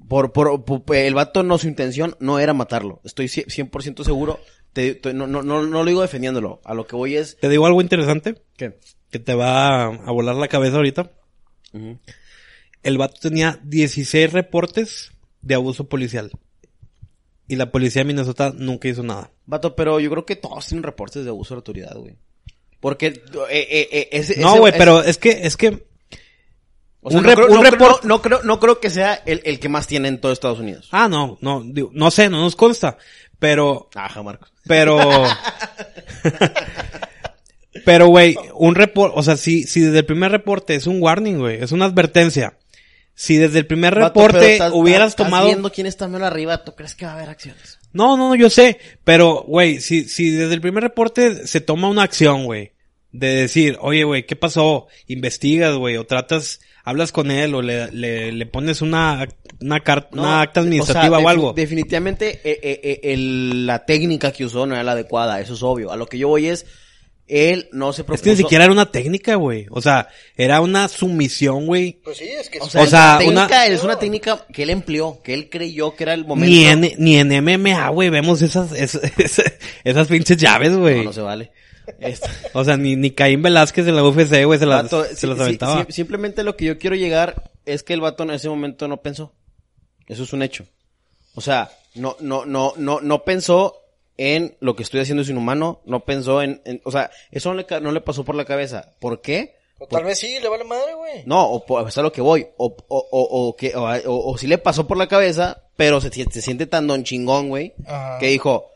por, por, por- el vato no, su intención no era matarlo. Estoy cie- 100% seguro. Te- te- no, no, no, no lo digo defendiéndolo. A lo que voy es... Te digo algo interesante ¿Qué? que te va a, a volar la cabeza ahorita. El vato tenía 16 reportes de abuso policial. Y la policía de Minnesota nunca hizo nada. Vato, pero yo creo que todos tienen reportes de abuso de autoridad, güey. Porque eh, eh, eh, ese, No, güey, ese- pero es que, es que, o sea, un no creo- un no creo- report- no, no creo, no creo que sea el, el que más tiene en todo Estados Unidos. ah, no, no, digo, no sé, no nos consta. Pero, Ajá, Marcos. pero, pero, güey, un reporte, o sea, si, si desde el primer reporte es un warning, güey, es una advertencia. Si desde el primer Vato, reporte estás- hubieras estás tomado... viendo quién está menos arriba, ¿tú crees que va a haber acciones? No, no, no, yo sé. Pero, güey, si, si desde el primer reporte se toma una acción, güey. De decir, oye, güey, ¿qué pasó? Investigas, güey, o tratas, hablas con él, o le, le, le pones una, una carta, una acta administrativa o, sea, algo. defi- Definitivamente eh, eh, eh, el- la técnica que usó no era la adecuada, eso es obvio. A lo que yo voy es, él no se Es propuso... que ni siquiera era una técnica, güey. O sea, era una sumisión, güey. Pues sí, es que... O sea, O sea, la técnica una- es una técnica que él empleó, que él creyó que era el momento. Ni en, ni en MMA, güey, vemos esas, esas, esas pinches llaves, güey. No, no se vale. Este- O sea, ni, ni Caín Velázquez de la UFC, güey, se las, Vato, se sí, las sí, aventaba. sí, simplemente lo que yo quiero llegar es que el vato en ese momento no pensó. Eso es un hecho. O sea, no, no, no, no, no pensó en lo que estoy haciendo es inhumano, no pensó en, en- o sea, eso no le, ca- no le pasó por la cabeza. ¿Por qué? O tal vez sí, le vale madre, güey. No, o es a lo que voy, o, o, o, o que, o, sí le pasó por la cabeza, pero se, se siente tan don chingón, güey, que dijo,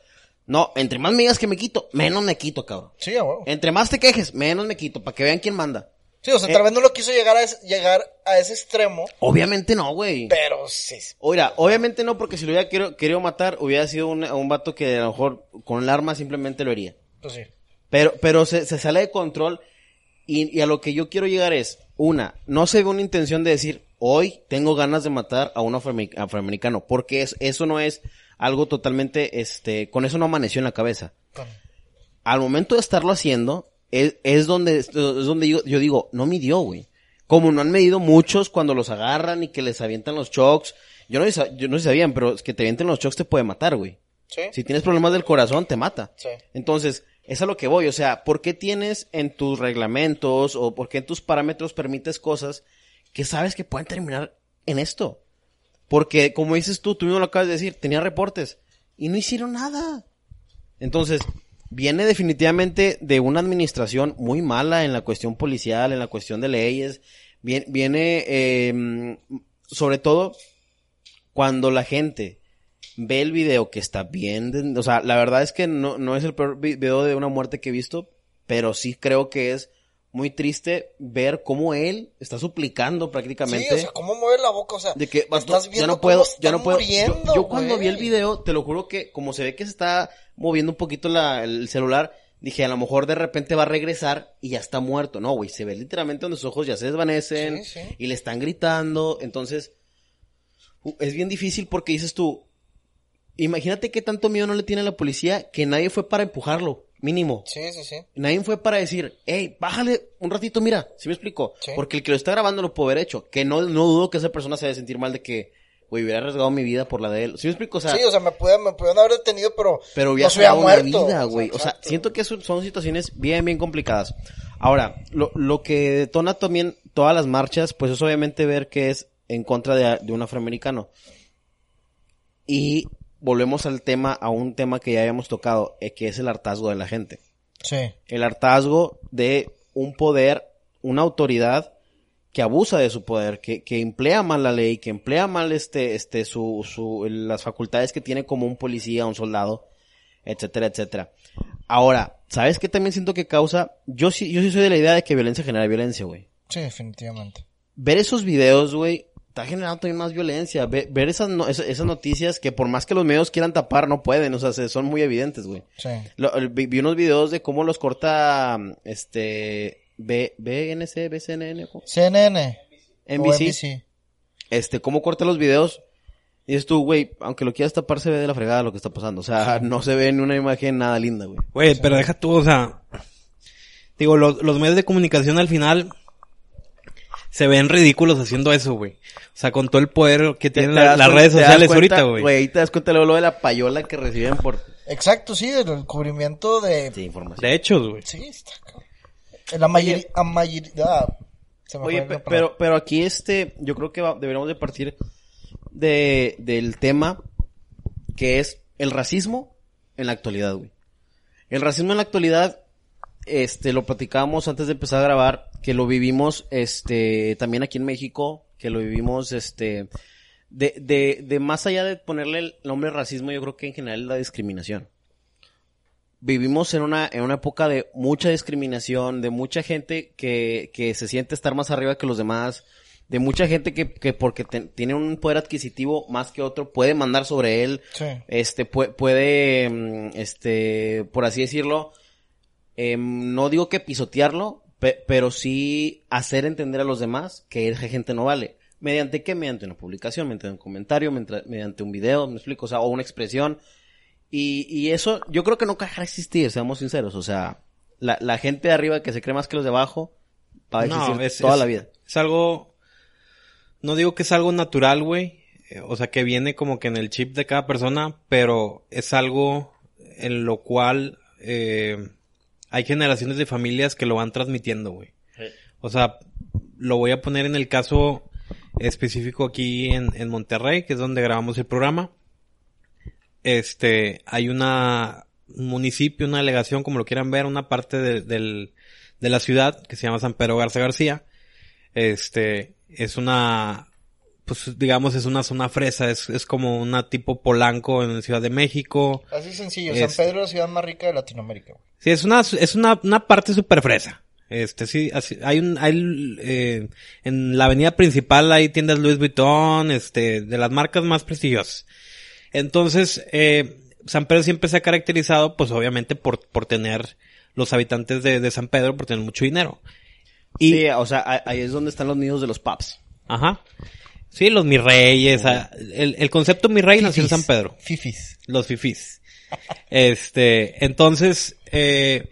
no, entre más me digas que me quito, menos me quito, cabrón. Sí, huevo. Entre más te quejes, menos me quito, para que vean quién manda. Sí, o sea, Eh. tal vez no lo quiso llegar a ese, llegar a ese extremo, Obviamente no, güey. pero sí. Oiga, obviamente no, porque si lo hubiera querido, querido matar, hubiera sido un, un vato que a lo mejor con el arma simplemente lo haría. Pues sí. Pero, pero se, se sale de control y, y a lo que yo quiero llegar es, una, no se ve una intención de decir, hoy tengo ganas de matar a un afroamer- afroamericano, porque es- eso no es algo totalmente, este, con eso no amaneció en la cabeza. Al momento de estarlo haciendo, es, es donde, es donde yo, yo digo, no midió, güey. Como no han medido muchos cuando los agarran y que les avientan los chocks. Yo no, sé- yo no sabían, pero es que te avienten los chocks te puede matar, güey. Sí. Si tienes problemas del corazón, te mata. Sí. Entonces, es a lo que voy. O sea, ¿por qué tienes en tus reglamentos o por qué en tus parámetros permites cosas que sabes que pueden terminar en esto? Porque, como dices tú, tú mismo lo acabas de decir, tenía reportes y no hicieron nada. Entonces, viene definitivamente de una administración muy mala en la cuestión policial, en la cuestión de leyes. Viene, viene eh, sobre todo, cuando la gente ve el video que está bien, o sea, la verdad es que no, no es el peor vi- video de una muerte que he visto, pero sí creo que es muy triste ver cómo él está suplicando prácticamente Sí, o sea, ¿cómo mueve la boca? O sea, de que estás ya viendo no puedo, ya no puedo. muriendo, yo, yo cuando vi el video, te lo juro que como se ve que se está moviendo un poquito la- el celular, dije, a lo mejor de repente va a regresar y ya está muerto. No, güey, se ve literalmente donde sus ojos ya se desvanecen Sí, sí. y le están gritando. Entonces, es bien difícil porque dices tú, imagínate qué tanto miedo no le tiene a la policía que nadie fue para empujarlo, mínimo. Sí, sí, sí. Nadie fue para decir, hey, bájale un ratito, mira, ¿sí me explico? Sí. Porque el que lo está grabando lo puede haber hecho. Que no, no dudo que esa persona se debe sentir mal de que, güey, hubiera arriesgado mi vida por la de él. ¿Sí me explico? O sea, sí, o sea, me, pude, me pudieron haber detenido, pero, pero no hubiera se hubiera muerto. vida, güey. O sea, exacto. siento que eso son situaciones bien, bien complicadas. Ahora, lo, lo que detona también todas las marchas, pues es obviamente ver que es en contra de, de un afroamericano. Y volvemos al tema, a un tema que ya habíamos tocado, eh, que es el hartazgo de la gente Sí. el hartazgo de un poder, una autoridad que abusa de su poder, que, que emplea mal la ley, que emplea mal este, este, su, su, las facultades que tiene como un policía, un soldado, etcétera, etcétera. Ahora, ¿sabes qué también siento que causa? Yo sí, yo sí soy de la idea de que violencia genera violencia, güey. Sí, definitivamente. Ver esos videos, güey, está generando también más violencia. Ve- ver esas, no- esas, esas noticias que por más que los medios quieran tapar, no pueden, o sea, se- son muy evidentes, güey. Sí. Lo- vi, vi unos videos de cómo los corta este B, BNC, BCNN, ¿cómo? CNN. NBC, NBC. este cómo corta los videos. Y dices tú, güey, aunque lo quieras tapar se ve de la fregada lo que está pasando. O sea, no se ve en una imagen nada linda, güey. Güey, pero deja tú, o sea, digo, los, los medios de comunicación al final se ven ridículos haciendo eso, güey. O sea, con todo el poder que tienen la- las redes sociales cuenta, ahorita, güey. ahí te das cuenta luego lo de la payola que reciben por Exacto, sí, del cubrimiento de... sí, información. De hechos, güey. Sí, está cabrón. La mayoría... La mayoría... Se me Oye, fue pero, pero aquí este, yo creo que va- deberíamos de partir de, del tema que es el racismo en la actualidad, güey. El racismo en la actualidad, este, lo platicábamos antes de empezar a grabar, que lo vivimos, este, también aquí en México, que lo vivimos, este, de, de, de más allá de ponerle el nombre racismo, yo creo que en general es la discriminación vivimos en una, en una época de mucha discriminación, de mucha gente que, que se siente estar más arriba que los demás, de mucha gente que, que porque te- tiene un poder adquisitivo más que otro puede mandar sobre él, Sí. este pue- puede, mm, este, por así decirlo, em, no digo que pisotearlo, pe- pero sí hacer entender a los demás que esa gente no vale. ¿Mediante qué? Mediante una publicación, mediante un comentario, mediante, un video, me explico, o sea, o una expresión. Y, y eso, yo creo que nunca dejará de existir, seamos sinceros. O sea, la, la gente de arriba que se cree más que los de abajo va a existir es- toda es- la vida. Es algo, no digo que es algo natural, güey. eh, O sea, que viene como que en el chip de cada persona, pero es algo en lo cual eh, hay generaciones de familias que lo van transmitiendo, güey. O sea, lo voy a poner en el caso específico aquí en, en Monterrey, que es donde grabamos el programa. Este, hay una, un municipio, una delegación, como lo quieran ver, una parte de, del, de la ciudad que se llama San Pedro Garza García. Este, es una, pues digamos, es una zona fresa, es, es como una tipo Polanco en Ciudad de México. Así sencillo. Es- San Pedro es la ciudad más rica de Latinoamérica. güey. Sí, es una, es una, una parte súper fresa. Este, sí, así, hay un, hay, eh, en la avenida principal hay tiendas Louis Vuitton, este, de las marcas más prestigiosas. Entonces, eh, San Pedro siempre se ha caracterizado, pues obviamente por, por tener los habitantes de, de San Pedro, por tener mucho dinero. Y, Sí, o sea, ahí- ahí es donde están los nidos de los pubs. ajá. Sí, los mi reyes, ah, el, el concepto mi rey nació en Fifis. San Pedro. Fifis. Los fifís. Este, entonces, eh,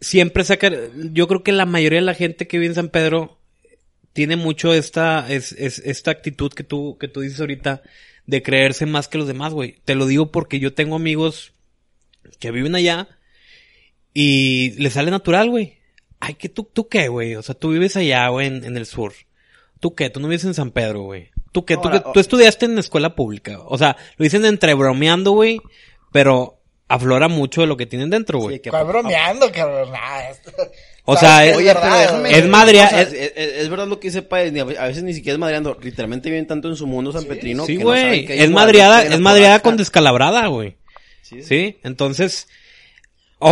siempre saca, yo creo que la mayoría de la gente que vive en San Pedro tiene mucho esta, es, es- esta actitud que tú, que tú dices ahorita de creerse más que los demás, güey. Te lo digo porque yo tengo amigos que viven allá y les sale natural, güey. ¿tú, tú qué, güey? O sea, tú vives allá, güey, en, en el sur. ¿Tú qué? Tú no vives en San Pedro, güey. Tú que tú, Ahora, que- tú estudiaste en escuela pública. O sea, lo dicen entre bromeando, güey, pero aflora mucho de lo que tienen dentro, güey. Sí, que- ¿Cuál bromeando, cabrón? Nah, es- O sea, es- Oye, pero déjame es madrea- es- es, es- verdad lo que dice Páez, a, veces ni siquiera es madreando, literalmente viven tanto en su mundo San Petrino sí, no güey. que hay es madreada, es madreada con descalabrada, güey. Sí, sí. Sí, entonces,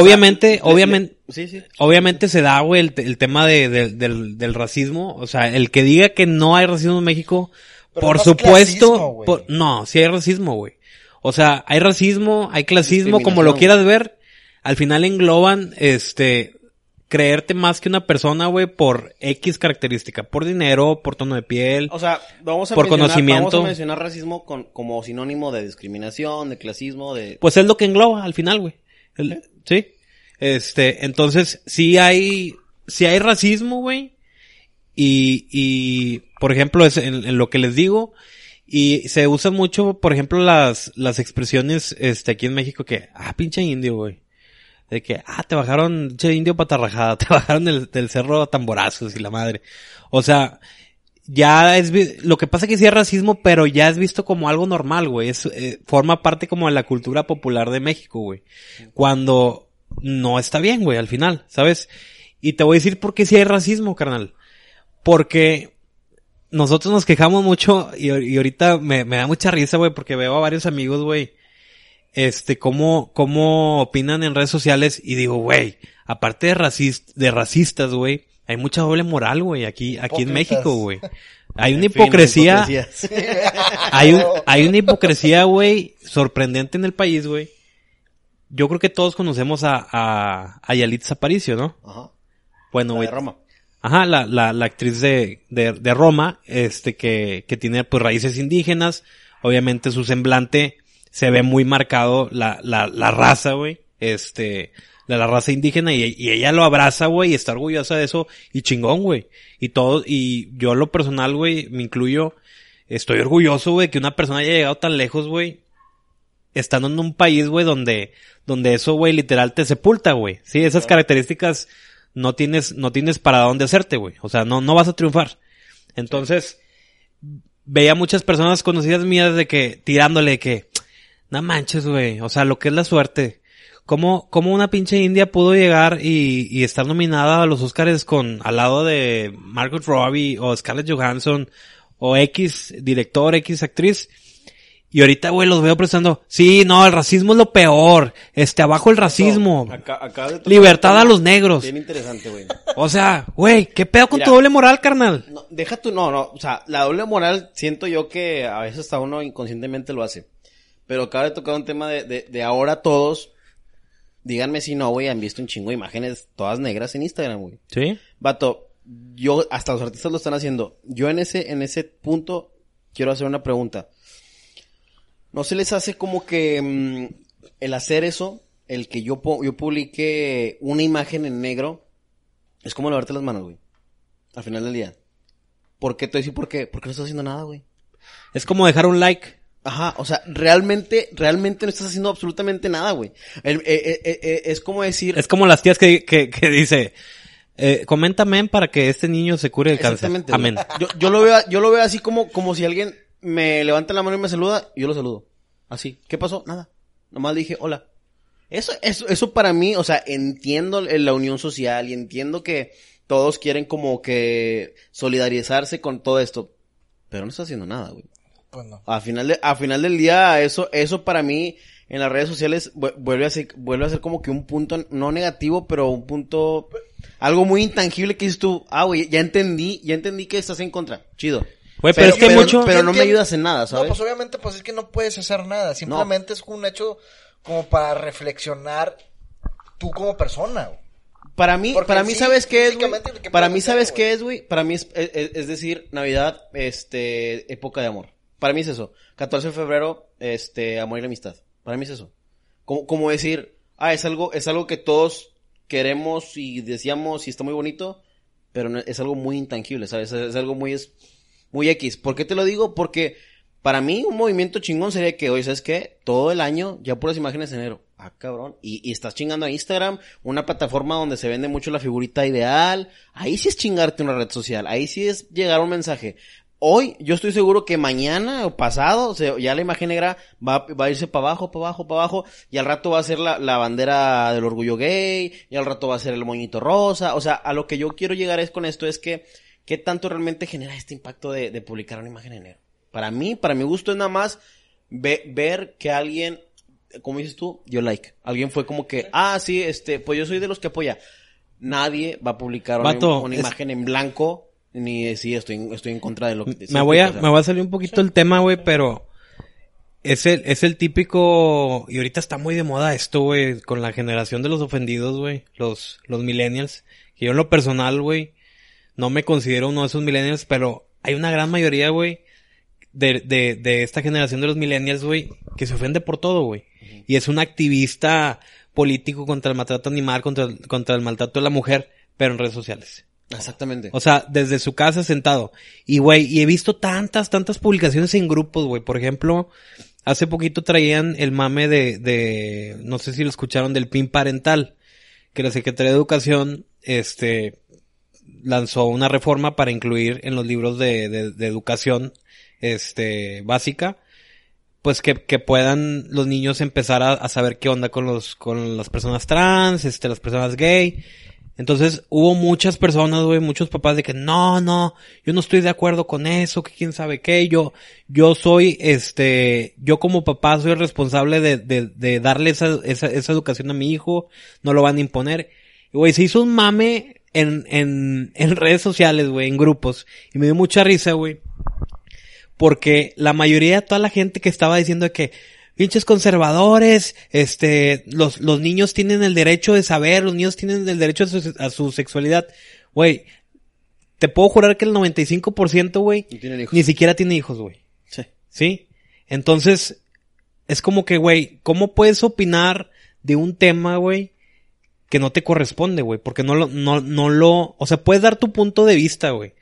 obviamente, Le- le- obviamente, sí, sí. obviamente se da, güey, el, el tema de, de- del, del racismo. O sea, el que diga que no hay racismo en México, Pero por no supuesto, clasismo, güey. por- no, sí hay racismo, güey. O sea, hay racismo, hay clasismo, como lo quieras ver. Al final engloban, este, creerte más que una persona, güey, por X característica, por dinero, por tono de piel. O sea, vamos a Por mencionar, conocimiento. Vamos a mencionar racismo con, como sinónimo de discriminación, de clasismo, de... Pues es lo que engloba al final, güey. El- Sí. Este, entonces, sí hay, sí hay racismo, güey. Y, y, por ejemplo, es en, en lo que les digo, y se usan mucho, por ejemplo, las, las expresiones, este, aquí en México que, ah, pinche indio, güey. De que, ah, te bajaron, pinche indio patarrajada, te bajaron del, del cerro tamborazos y la madre. O sea, ya es, lo que pasa que sí es racismo, pero ya es visto como algo normal, güey. Es, eh, forma parte como de la cultura popular de México, güey. Cuando no está bien, güey, al final, ¿sabes? Y te voy a decir por qué sí hay racismo, carnal. Porque nosotros nos quejamos mucho y, y ahorita me, me da mucha risa, güey, porque veo a varios amigos, güey, este, cómo, cómo opinan en redes sociales y digo, güey, aparte de racist, de racistas, güey, hay mucha doble moral, güey, aquí, aquí en. México, güey. Hay una hipocresía, hay, un, hay una hipocresía, güey, sorprendente en el país, güey. Yo creo que todos conocemos a, a, a Yalitza Aparicio, ¿no? Ajá. Bueno, güey. de Roma. Ajá, la, la, la actriz de, de, de Roma, este, que, que tiene pues raíces indígenas. Obviamente su semblante se ve muy marcado la, la, la raza, güey. Este, de la raza indígena y, y ella lo abraza, güey, y está orgullosa de eso y chingón, güey. Y todo, y yo lo personal, güey, me incluyo, estoy orgulloso, güey, que una persona haya llegado tan lejos, güey, estando en un país, güey, donde, donde eso, güey, literal te sepulta, güey. Sí, esas características no tienes, no tienes para dónde hacerte, güey. O sea, no, no vas a triunfar. Entonces, veía muchas personas conocidas mías de que, tirándole que, no manches, güey. O sea, lo que es la suerte. ¿Cómo, cómo una pinche india pudo llegar y, y estar nominada a los Oscars con, al lado de Margot Robbie o Scarlett Johansson o X director, X actriz? Y ahorita, güey, los veo prestando. Sí, no, el racismo es lo peor. Este, abajo el racismo. Acá- acabas de tocar Libertad a los negros. Bien interesante, güey. O sea, güey, ¿qué pedo con Mira. tu doble moral, carnal? No, deja tu, no, no, o sea, la doble moral siento yo que a veces hasta uno inconscientemente lo hace. Pero acaba de tocar un tema de, de, de ahora todos, díganme si no, güey, han visto un chingo de imágenes todas negras en Instagram, güey. Sí. Vato, yo, hasta los artistas lo están haciendo. Yo en ese, en ese punto quiero hacer una pregunta. ¿No se les hace como que mm, el hacer eso, el que yo, yo publique una imagen en negro, es como lavarte las manos, güey? Al final del día. ¿Por qué? Te decir por qué. Porque no estás haciendo nada, güey. Es como dejar un like. Ajá, o sea, realmente, realmente no estás haciendo absolutamente nada, güey. Eh, eh, eh, es como decir... Es como las tías que, que, que dice, eh, comenta amén para que este niño se cure el cáncer. Amén. Yo, yo lo veo, yo lo veo así como, como si alguien me levanta la mano y me saluda, y yo lo saludo. Así. ¿Qué pasó? Nada. Nomás dije, hola. Eso, eso, eso para mí, o sea, entiendo la unión social y entiendo que todos quieren como que solidarizarse con todo esto. Pero no está haciendo nada, güey. Pues no. A final de, a final del día, eso, eso para mí, en las redes sociales, vu- vuelve a ser, vuelve a ser como que un punto, no negativo, pero un punto, algo muy intangible que dices tú, ah, güey, ya entendí, ya entendí que estás en contra. Chido. Güey, pero es que mucho- Pero no me ayudas en nada, No, ¿sabes? pues obviamente, pues es que no puedes hacer nada. Simplemente es un hecho como para reflexionar tú como persona. güey. Para mí, Porque para mí, sí, ¿sabes qué es, Para mí, hacer, ¿sabes güey? qué es, güey? Para mí es, es, es decir, Navidad, este, época de amor. Para mí es eso. 14 de febrero, este, amor y la amistad. Para mí es eso. Como, como decir, ah, es algo, es algo que todos queremos y deseamos y está muy bonito, pero es algo muy intangible, ¿sabes? Es, algo muy, muy X. ¿Por qué te lo digo? Porque para mí un movimiento chingón sería que, oye, ¿sabes qué? Todo el año, ya puras imágenes en enero. Ah, cabrón. Y, estás chingando a Instagram, una plataforma donde se vende mucho la figurita ideal. Ahí sí es chingarte una red social. Ahí sí es llegar un mensaje. Hoy yo estoy seguro que mañana o pasado, o sea, ya la imagen negra va, va a irse para abajo, para abajo, para abajo, y al rato va a ser la, la bandera del orgullo gay, y al rato va a ser el moñito rosa, o sea, a lo que yo quiero llegar es con esto es que, ¿qué tanto realmente genera este impacto de, de publicar una imagen en negro? Para mí, para mi gusto es nada más ve- ver que alguien, como dices tú, dio like. Alguien fue como que, ah, sí, este, pues yo soy de los que apoya. Nadie va a publicar una, es- imagen en blanco ni decir estoy, estoy en contra de lo que... Me voy a, me voy a salir un poquito el tema, güey, pero es el, es el típico, y ahorita está muy de moda esto, güey, con la generación de los ofendidos, güey, los, los millennials, que yo en lo personal, güey, no me considero uno de esos millennials, pero hay una gran mayoría, güey, de, de, de esta generación de los millennials, güey, que se ofende por todo, güey. Y es un activista político contra el maltrato animal, contra, contra el maltrato de la mujer, pero en redes sociales. Exactamente. O sea, desde su casa sentado. Y, güey, y he visto tantas, tantas publicaciones en grupos, güey. Por ejemplo, hace poquito traían el mame de, de, no sé si lo escucharon, del PIN parental. Que la Secretaría de Educación, este, lanzó una reforma para incluir en los libros de, de, de educación, este, básica, pues que, que puedan los niños empezar a, a saber qué onda con los, con las personas trans, este, las personas gay. Entonces hubo muchas personas, güey, muchos papás de que no, no, yo no estoy de acuerdo con eso, que quién sabe qué, yo, yo soy, este, yo como papá soy el responsable de, de, de darle esa, esa, esa educación a mi hijo, no lo van a imponer. Y güey, se hizo un mame en, en, en redes sociales, güey, en grupos, y me dio mucha risa, güey, porque la mayoría de toda la gente que estaba diciendo que pinches conservadores, este, los, los niños tienen el derecho de saber, los niños tienen el derecho a su, a su sexualidad. Güey, te puedo jurar que el 95%, güey, ni siquiera tiene hijos, güey. Sí. ¿Sí? Entonces, es como que, güey, ¿cómo puedes opinar de un tema, güey, que no te corresponde, güey? Porque no lo, no, no lo, o sea, puedes dar tu punto de vista, güey.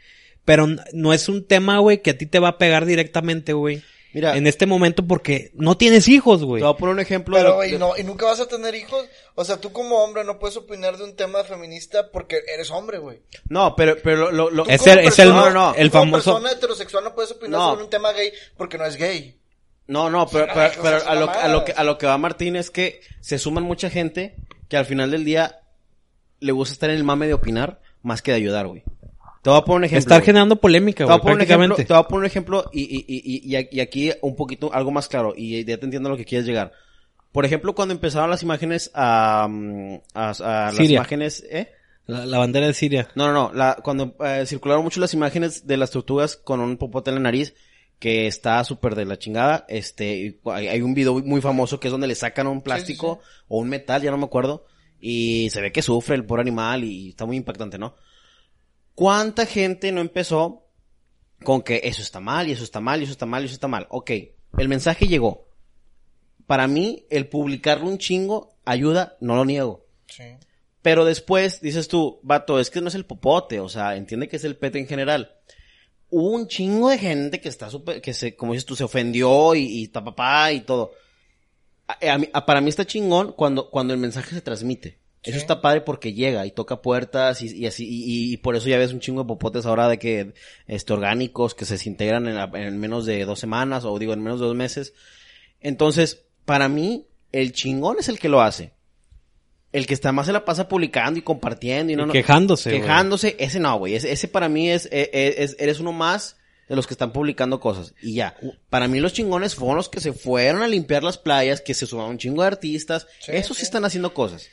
Pero no es un tema, güey, que a ti te va a pegar directamente, güey. Mira, En este momento porque no tienes hijos, güey. te voy a poner un ejemplo. de Pero, güey, de- no, y nunca vas a tener hijos. O sea, tú como hombre no puedes opinar de un tema feminista porque eres hombre, güey. No, pero, pero lo, lo- Es el- es el- no, no, el como famoso- persona heterosexual no puedes opinar No. sobre un tema gay porque no es gay. No, no, pero, pero, pero a, lo, que- a, lo que, a lo que va Martín es que se suman mucha gente que al final del día le gusta estar en el mame de opinar más que de ayudar, güey. Te voy a poner un ejemplo. Estar generando polémica, Te voy, güey, a poner un ejemplo, prácticamente. te voy a poner un ejemplo y, y, y, y, y aquí un poquito, algo más claro, y ya te entiendo a lo que quieres llegar. Por ejemplo, cuando empezaron las imágenes a, a, a las Siria. imágenes, ¿eh? La, la bandera de Siria. No, no, no. La, cuando eh, circularon mucho las imágenes de las tortugas con un popote en la nariz, que está súper de la chingada, este, hay un video muy famoso que es donde le sacan un plástico o un metal, ya no me acuerdo, y se ve que sufre el pobre animal y está muy impactante, ¿no? ¿Cuánta gente no empezó con que eso está mal, y eso está mal, y eso está mal, y eso está mal? Ok, el mensaje llegó. Para mí, el publicarlo un chingo ayuda, no lo niego. Sí. Pero después dices tú, vato, es que no es el popote, o sea, entiende que es el pete en general. Hubo un chingo de gente que está súper, que se, como dices tú, se ofendió y, y ta, papá y todo. A- a mí- a- para mí está chingón cuando, cuando el mensaje se transmite. Eso está padre porque llega y toca puertas y, y así, y, y por eso ya ves un chingo de popotes ahora de que, este, orgánicos que se desintegran en, la- en menos de dos semanas o digo en menos de dos meses. Entonces, para mí, el chingón es el que lo hace. El que está más se la pasa publicando y compartiendo y no, Y no- quejándose, güey. Quejándose, ese no, güey. Ese, ese para mí es, eh, eh, es- eres uno más de los que están publicando cosas. Y ya. Para mí los chingones fueron los que se fueron a limpiar las playas, que se sumaron un chingo de artistas. Sí, Esos sí. están haciendo cosas.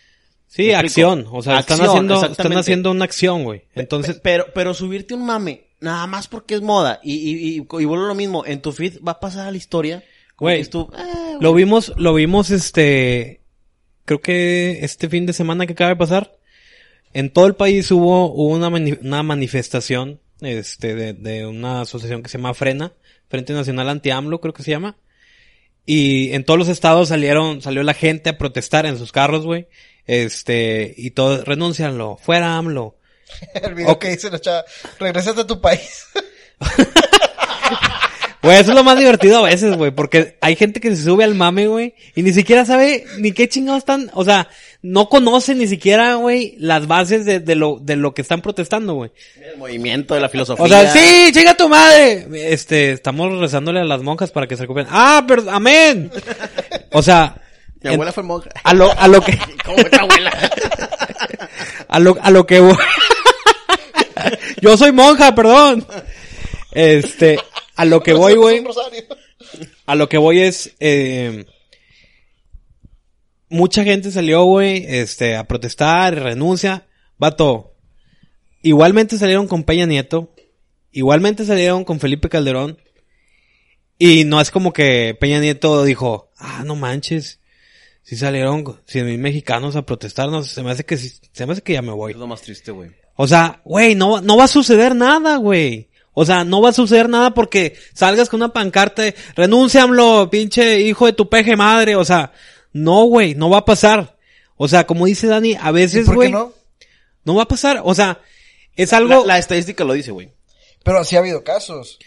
Sí, acción. O sea, están haciendo, están haciendo una acción, güey. Entonces, Pe- pero, pero subirte un mame, nada más porque es moda, y, y, y, y vuelvo a lo mismo, en tu feed va a pasar a la historia. como Güey, tú, "Ah, Lo vimos, lo vimos este, creo que este fin de semana que acaba de pasar, en todo el país hubo, hubo una, mani- una manifestación, este, de, de una asociación que se llama Frena, Frente Nacional Anti-AMLO, creo que se llama. Y en todos los estados salieron, salió la gente a protestar en sus carros, güey. Este, y todo, renúncianlo, fuera AMLO. El video Ok. que dice la chava, regrésate a tu país. Güey, eso es lo más divertido a veces, güey, porque hay gente que se sube al mame, güey, y ni siquiera sabe ni qué chingados están, o sea, no conocen ni siquiera, güey, las bases de, de lo, de lo que están protestando, güey. El movimiento de la filosofía. O sea, sí, llega tu madre. Este, estamos rezándole a las monjas para que se recuperen. Ah, pero, amén. O sea, Mi abuela fue monja. a lo, a lo que, ¿Cómo fue tu abuela? a lo, a lo que voy. Yo soy monja, perdón. Este, a lo que voy, güey. A lo que voy es, eh, mucha gente salió, güey, este, a protestar, renuncia. Vato, igualmente salieron con Peña Nieto, igualmente salieron con Felipe Calderón, y no es como que Peña Nieto dijo, ah, no manches, si salieron cien mil mexicanos a protestar, no, se me hace que, sí- se me hace que ya me voy. Es lo más triste, güey. O sea, güey, no, no va a suceder nada, güey. O sea, no va a suceder nada porque salgas con una pancarta de, renúnciamlo, pinche hijo de tu peje madre. O sea, no, güey, no va a pasar. O sea, como dice Dani, a ¿Y veces, por güey, qué no? no? va a pasar. O sea, es algo... La, la estadística lo dice, güey. Pero sí ha habido casos.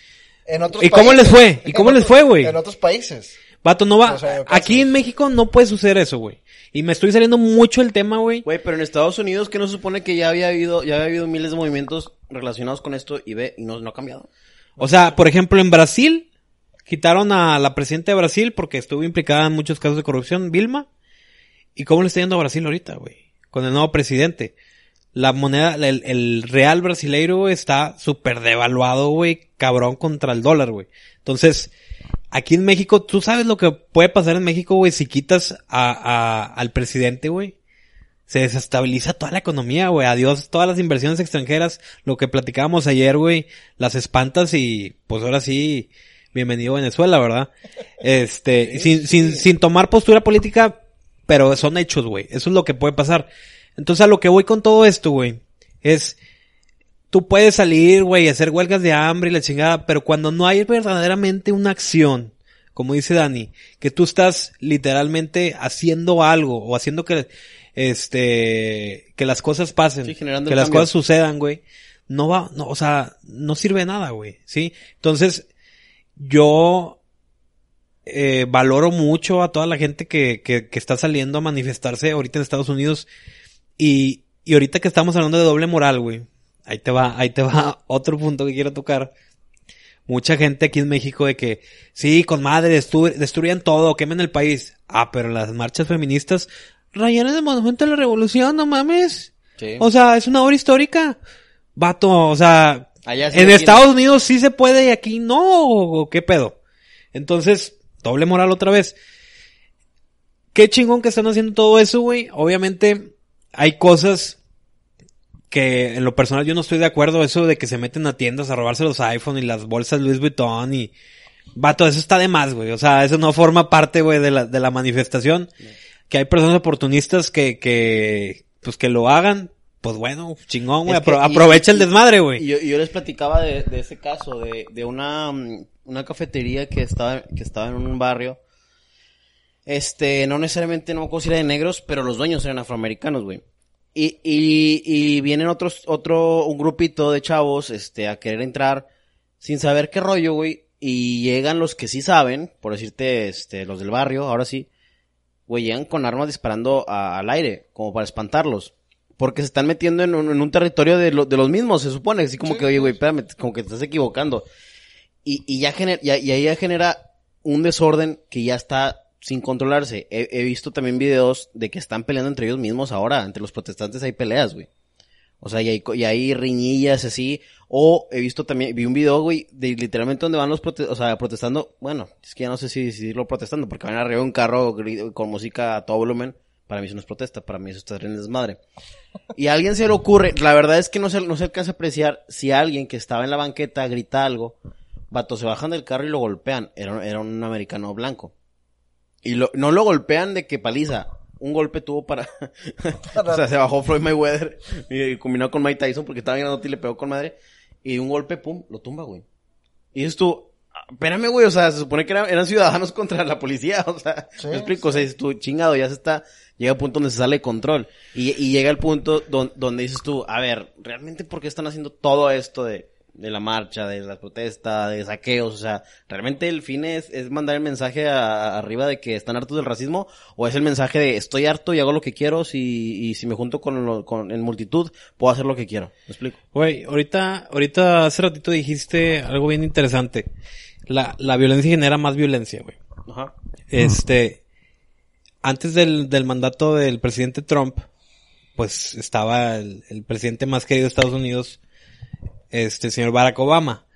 En otros ¿Y cómo les fue? ¿Y cómo les fue, güey? En otros países. Vato, no va... O sea, casos. aquí en México no puede suceder eso, güey. Y me estoy saliendo mucho el tema, güey. Güey, pero en Estados Unidos que no se supone que ya había habido, ya había habido miles de movimientos relacionados con esto y ve, y no, no ha cambiado. O sea, por ejemplo, en Brasil, quitaron a la presidenta de Brasil porque estuvo implicada en muchos casos de corrupción, Vilma. ¿Y cómo le está yendo a Brasil ahorita, güey? Con el nuevo presidente. La moneda, el, el real brasileiro güey, está súper devaluado, güey, cabrón contra el dólar, güey. Entonces, aquí en México, tú sabes lo que puede pasar en México, güey, si quitas a, a- al presidente, güey. Se desestabiliza toda la economía, güey. Adiós todas las inversiones extranjeras. Lo que platicábamos ayer, güey. Las espantas y pues ahora sí, bienvenido a Venezuela, ¿verdad? Este, sin, sin, sin tomar postura política, pero son hechos, güey. Eso es lo que puede pasar. Entonces a lo que voy con todo esto, güey, es, tú puedes salir, güey, y hacer huelgas de hambre y la chingada, pero cuando no hay verdaderamente una acción, como dice Dani, que tú estás literalmente haciendo algo o haciendo que, este, que las cosas pasen, Sí, que las cambio. cosas sucedan, güey, no va, no, o sea, no sirve de nada, güey, ¿sí? Entonces, yo, eh, valoro mucho a toda la gente que, que, que está saliendo a manifestarse ahorita en Estados Unidos y, y ahorita que estamos hablando de doble moral, güey, ahí te va, ahí te va otro punto que quiero tocar. Mucha gente aquí en México de que, sí, con madre, destu- destruyan todo, quemen el país. Ah, pero las marchas feministas rayaron el monumento de la revolución, no mames. Sí. O sea, es una obra histórica. Vato, o sea, Allá en Estados Unidos sí se puede y aquí no, o qué pedo. Entonces, doble moral otra vez. Qué chingón que están haciendo todo eso, güey. Obviamente, hay cosas que en lo personal yo no estoy de acuerdo. Eso de que se meten a tiendas a robarse los iPhone y las bolsas Louis Vuitton y... Vato, eso está de más, güey. O sea, eso no forma parte, güey, de la, de la manifestación. Que hay personas oportunistas que, que, pues que lo hagan. Pues bueno, chingón, güey. Y- aprovecha el desmadre, güey. yo, y yo les platicaba de, de ese caso, de, de una, una cafetería que estaba, que estaba en un barrio. Este, no necesariamente, no me acuerdo si era de negros, pero los dueños eran afroamericanos, güey. Y, y, y vienen otros, otro, un grupito de chavos, este, a querer entrar sin saber qué rollo, güey. Y llegan los que sí saben, por decirte, este, los del barrio, ahora sí. Güey, llegan con armas disparando a- al aire, como para espantarlos. Porque se están metiendo en un, en un territorio de, lo- de los mismos, se supone. Así como Sí, que, oye, güey, sí. espérame, como que te estás equivocando. Y, y ya genera, y, y ahí ya genera un desorden que ya está sin controlarse. He, visto también videos de que están peleando entre ellos mismos ahora. Entre los protestantes hay peleas, güey. O sea, y hay, y hay riñillas así. O he visto también, vi un video, güey, de literalmente donde van los prote o sea, protestando. Bueno, es que ya no sé si decirlo protestando, porque van arriba de un carro con música a todo volumen. Para mí eso no es protesta, para mí eso está en desmadre. Y alguien se le ocurre, la verdad es que no se, no se alcanza a apreciar si alguien que estaba en la banqueta grita algo, vato, se bajan del carro y lo golpean. Era, era un americano blanco. Y lo, no lo golpean de que paliza. Un golpe tuvo para... o sea, se bajó Floyd Mayweather y combinó con Mike Tyson porque estaba ganando y le pegó con madre. Y un golpe, pum, lo tumba, güey. Y dices tú, "Ah, espérame, güey, o sea, se supone que eran, eran ciudadanos contra la policía, o sea, Sí, me explico, o sea, dices tú, chingado, ya se está, llega el punto donde se sale de control. Y, y llega el punto don- donde dices tú, a ver, ¿realmente por qué están haciendo todo esto de, de la marcha, de la protesta, de saqueos, o sea, realmente el fin es, es mandar el mensaje a- a- arriba de que están hartos del racismo, o es el mensaje de estoy harto y hago lo que quiero, si, y si me junto con, lo- con, en multitud, puedo hacer lo que quiero. ¿Me explico? Güey, ahorita, ahorita hace ratito dijiste algo bien interesante. La, la violencia genera más violencia, güey. Ajá. Este, antes del, del mandato del presidente Trump, pues estaba el, el presidente más querido de Estados Unidos, este señor Barack Obama,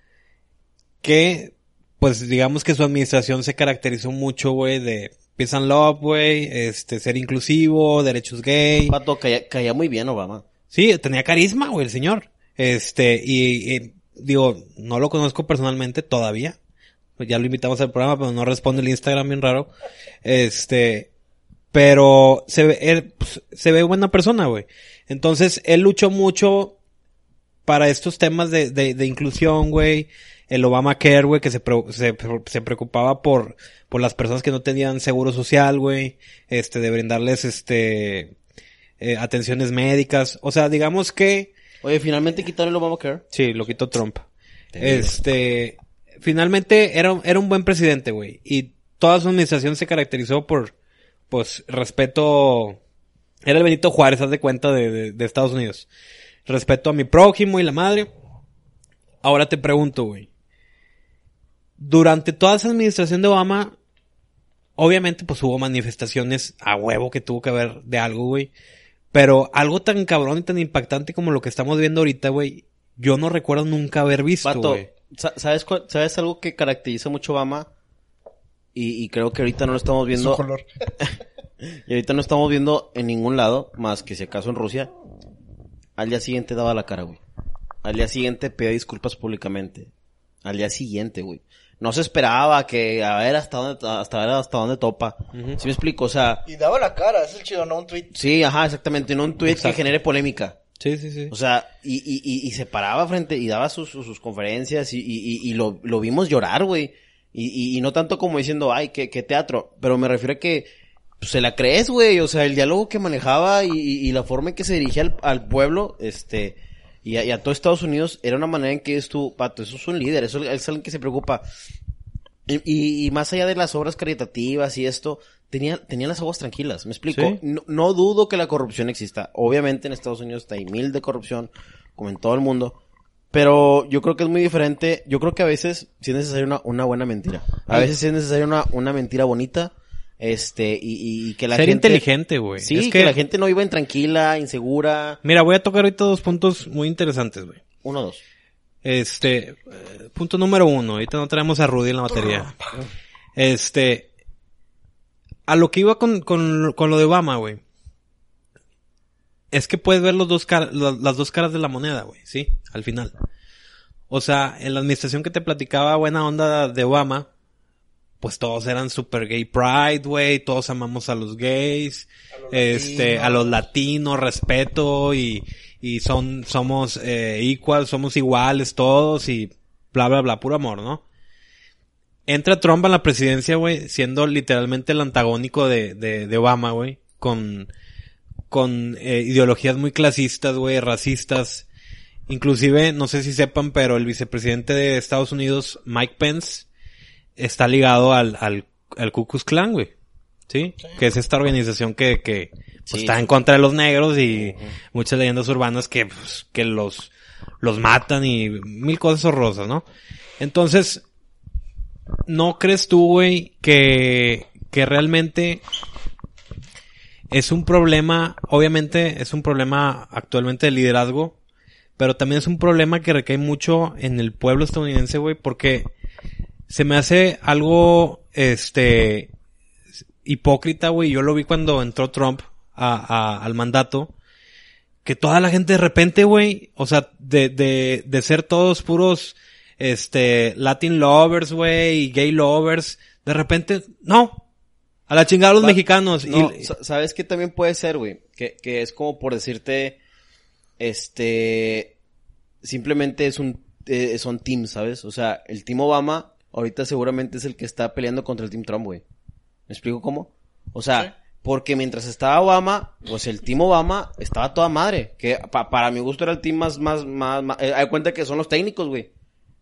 que, pues digamos que su administración se caracterizó mucho, güey, de peace and love, güey, este, ser inclusivo, derechos gay. Pato, caía, caía muy bien Obama. Sí, tenía carisma, güey, el señor. Este, y, y, digo, no lo conozco personalmente todavía. Pues ya lo invitamos al programa, pero no responde el Instagram bien raro. Este, pero se ve, él, pues, se ve buena persona, güey. Entonces, él luchó mucho para estos temas de, de, de inclusión, güey. El Obamacare, güey, que se, se, se preocupaba por, por las personas que no tenían seguro social, güey. Este, de brindarles, este, eh, atenciones médicas. O sea, digamos que, Oye, finalmente quitaron el Obamacare. sí, lo quitó Trump. Este, finalmente era, era un buen presidente, güey. Y toda su administración se caracterizó por, pues, respeto. Era el Benito Juárez, haz de cuenta, de, de, de Estados Unidos. Respeto a mi prójimo y la madre. Ahora te pregunto, güey. Durante toda esa administración de Obama, obviamente, pues hubo manifestaciones a huevo que tuvo que haber de algo, güey. Pero algo tan cabrón y tan impactante como lo que estamos viendo ahorita, güey, yo no recuerdo nunca haber visto, Pato, güey. sa- ¿sabes, ¿sabes algo que caracteriza mucho a Obama? Y, y creo que ahorita no lo estamos Su viendo. color. Y ahorita no estamos viendo en ningún lado, más que si acaso en Rusia. Al día siguiente daba la cara, güey. Al día siguiente pedía disculpas públicamente. Al día siguiente, güey. No se esperaba que a ver hasta dónde, hasta ver hasta dónde topa. ¿Sí me explico? O sea, Y daba la cara, es el chido, no un tweet. sí, ajá, exactamente. No un tweet que genere polémica. Sí, sí, sí. O sea, y, y, y, y se paraba frente y daba sus, sus, sus conferencias y, y, y, y lo, lo vimos llorar, güey. Y, y, y no tanto como diciendo, ay, qué, qué teatro. Pero me refiero a que pues, se la crees, güey. O sea, el diálogo que manejaba y, y, y la forma en que se dirigía al, al pueblo, este, y a, y a todo Estados Unidos, era una manera en que es tu, pato, eso es un líder, eso es alguien que se preocupa. Y, más allá de las obras caritativas y esto, tenía, tenía las aguas tranquilas, me explico. Sí. No, no dudo que la corrupción exista. Obviamente en Estados Unidos hay mil de corrupción, como en todo el mundo. Pero yo creo que es muy diferente. Yo creo que a veces sí es necesaria una, una buena mentira. A veces sí es necesaria una, una mentira bonita. Este, y, que la Ser gente... inteligente, güey. Sí, Es que... que- la gente no iba intranquila, insegura. Mira, voy a tocar ahorita dos puntos muy interesantes, güey. Uno, dos. Este, eh, punto número uno. Ahorita no traemos a Rudy en la batería. Este, a lo que iba con, con, con lo de Obama, güey. Es que puedes ver los dos car- las dos caras de la moneda, güey, ¿sí? Al final. O sea, en la administración que te platicaba buena onda de Obama, pues todos eran super gay pride, güey, todos amamos a los gays, este, a los latinos, respeto y, y son, somos eh, equal, somos iguales todos y bla bla bla, puro amor, ¿no? Entra Trump a la presidencia, güey, siendo literalmente el antagónico de, de, de Obama, güey, con, con eh, ideologías muy clasistas, güey, racistas. Inclusive, no sé si sepan, pero el vicepresidente de Estados Unidos, Mike Pence, está ligado al, al, al Ku Klux Klan, güey. ¿Sí? Que es esta organización que, que pues, Sí. está en contra de los negros y muchas leyendas urbanas que, pues, que los, los matan y mil cosas horrorosas, ¿no? Entonces, ¿no crees tú, güey, que, que realmente es un problema, obviamente es un problema actualmente de liderazgo, pero también es un problema que recae mucho en el pueblo estadounidense, güey, porque se me hace algo, este, hipócrita, güey. Yo lo vi cuando entró Trump a, a- al mandato. Que toda la gente de repente, güey, o sea, de, de, de ser todos puros, este, Latin lovers, güey, y gay lovers, de repente, no. A la chingada los Va- mexicanos. No, y, sa- ¿sabes qué también puede ser, güey? Que, que es como por decirte, este, simplemente es un, eh, son teams, ¿sabes? O sea, el team Obama ahorita seguramente es el que está peleando contra el team Trump, güey. ¿Me explico cómo? O sea, Porque mientras estaba Obama, pues el team Obama estaba toda madre. Que pa- para mi gusto era el team más, más, más, más- eh, hay cuenta que son los técnicos, güey.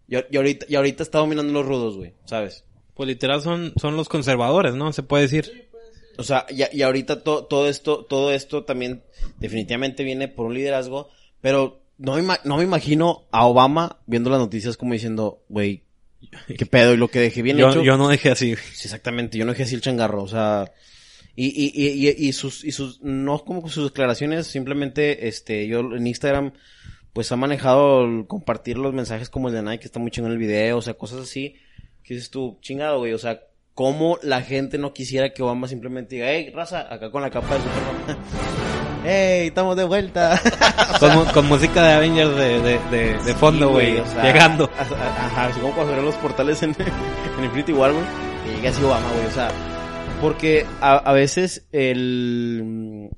Y, y ahorita, y ahorita está dominando los rudos, güey, ¿sabes? Pues literal son, son los conservadores, ¿no? Se puede decir. O sea, y, y ahorita to- todo esto, todo esto también definitivamente viene por un liderazgo, pero no me, no me imagino a Obama viendo las noticias como diciendo, güey, qué pedo, y lo que dejé bien Yo, hecho. yo no dejé así. Sí, exactamente, yo no dejé así el changarro, o sea, y, y, y, y, y sus, y sus, no como sus declaraciones, simplemente, este, yo en Instagram, pues ha manejado el compartir los mensajes como el de Nike, que está muy chingón el video, o sea, cosas así, que dices tú, chingado, güey, o sea, cómo la gente no quisiera que Obama simplemente diga, hey, raza, acá con la capa de Superman, hey, estamos de vuelta. Con, música de Avengers de, de, de, de fondo, Sí, güey. o sea, llegando. a- a- Ajá, así como cuando los portales en, en Infinity War, güey. Y llega así Obama, güey. O sea, porque a, a veces el,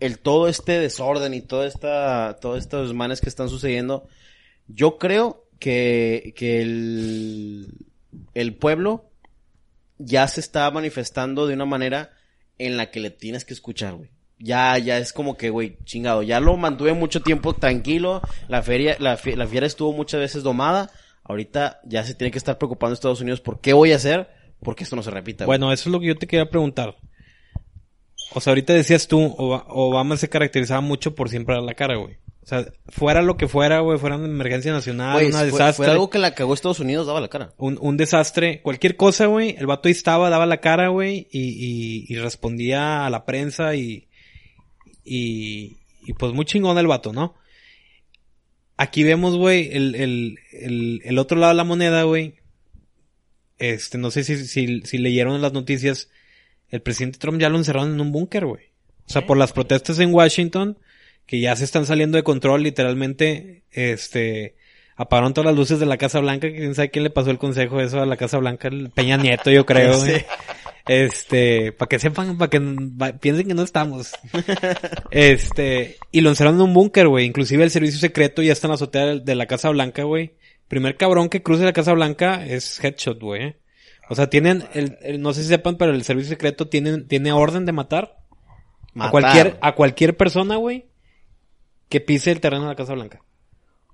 el todo este desorden y toda esta, todos estos manes que están sucediendo, yo creo que, que el, el pueblo ya se está manifestando de una manera en la que le tienes que escuchar, güey. Ya, ya es como que, güey, chingado. Ya lo mantuve mucho tiempo tranquilo. La feria, la, la fiera estuvo muchas veces domada. Ahorita ya se tiene que estar preocupando Estados Unidos por qué voy a hacer, porque esto no se repita. güey. Bueno, eso es lo que yo te quería preguntar. O sea, ahorita decías tú, Oba- Obama se caracterizaba mucho por siempre dar la cara, güey. O sea, fuera lo que fuera, güey, fuera una emergencia nacional, Güey, una fue, desastre, fue algo que la cagó Estados Unidos, daba la cara. un, un desastre, cualquier cosa, güey, el vato ahí estaba, daba la cara, güey, y, y, y respondía a la prensa y, y, y pues muy chingón el vato, ¿no? Aquí vemos, güey, el, el, el, el otro lado de la moneda, güey. Este, no sé si, si, si leyeron en las noticias, el presidente Trump ya lo encerraron en un búnker, güey. O sea, por las protestas en Washington, que ya se están saliendo de control, literalmente, este, apagaron todas las luces de la Casa Blanca, quién sabe quién le pasó el consejo eso a la Casa Blanca, el Peña Nieto, yo creo. Este, para que sepan, para que va- piensen que no estamos. Este, y lo encerraron en un búnker, güey. Inclusive el servicio secreto ya está en la azotea de- la Casa Blanca, güey. Primer cabrón que cruce la Casa Blanca es Headshot, güey. O sea, tienen, el, el- no sé si sepan, pero el servicio secreto tiene, tiene orden de matar, a Matar. cualquier, a cualquier persona, güey, que pise el terreno de la Casa Blanca.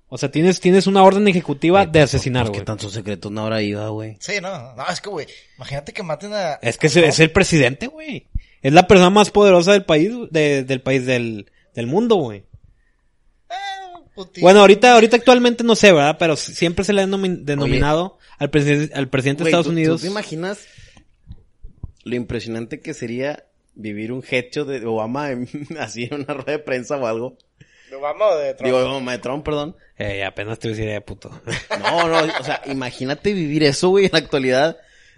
O sea, tienes, tienes una orden ejecutiva de asesinar, Pues, güey. ¿Qué tantos secretos no habrá ido, güey? Sí, no, no, es que, güey, imagínate que maten a... Es que es, es el presidente, güey. Es la persona más poderosa del país, de- del país del, del mundo, güey. Putin. Bueno, ahorita, ahorita actualmente no sé, ¿verdad? Pero si- siempre se le ha denomin- denominado al, presi- al presidente de Estados ¿tú- Unidos. ¿Tú te imaginas lo impresionante que sería vivir un hecho de Obama en- así en una rueda de prensa o algo? ¿Lo vamos de Trump? Digo, Obama de Trump, perdón. Eh, apenas te decía, puto. No, no, o sea, imagínate vivir eso, güey, en la actualidad.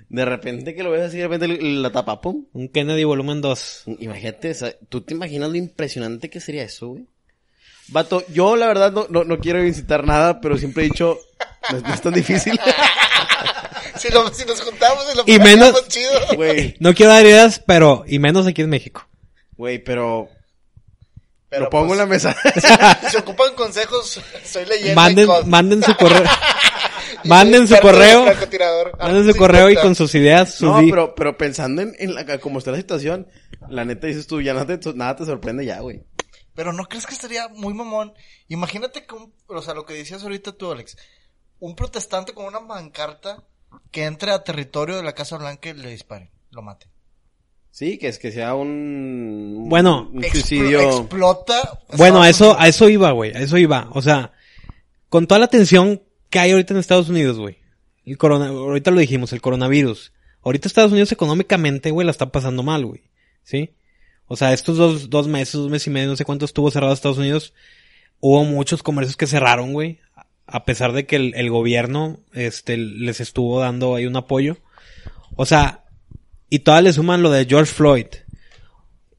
De repente que lo ves así, de repente la tapa, pum. Un Kennedy volumen 2. Imagínate, o sea, ¿tú te imaginas lo impresionante que sería eso, güey? Vato, yo la verdad no, no, no quiero incitar nada, pero siempre he dicho, no, es- no es tan difícil. Si, lo- si nos juntamos y lo Y menos- chido. Güey, No quiero dar ideas, pero, y menos aquí en México. güey, pero, Pero, lo pongo pues, en la mesa. Si se ocupan consejos, soy leyenda. Manden, manden su correo. manden su correo. francotirador. Manden su correo y con sus ideas, sus No, pero, pero pensando en, en la, como está la situación, la neta dices tú, ya no te, nada te sorprende ya, güey. Pero no crees que estaría muy mamón. Imagínate que un, o sea, lo que decías ahorita tú, Alex. Un protestante con una pancarta que entre a territorio de la Casa Blanca y le disparen, lo mate. Sí, que es que sea un... Bueno. un suicidio. explota. Bueno, a eso, a eso iba, güey, a eso iba. O sea, con toda la tensión que hay ahorita en Estados Unidos, güey. El corona, ahorita lo dijimos, el coronavirus. Ahorita Estados Unidos económicamente, güey, la está pasando mal, güey. ¿Sí? O sea, estos dos, dos meses, dos meses y medio, no sé cuánto estuvo cerrado Estados Unidos, hubo muchos comercios que cerraron, güey. A pesar de que el, el gobierno, este, les estuvo dando ahí un apoyo. O sea, y todavía le suman lo de George Floyd.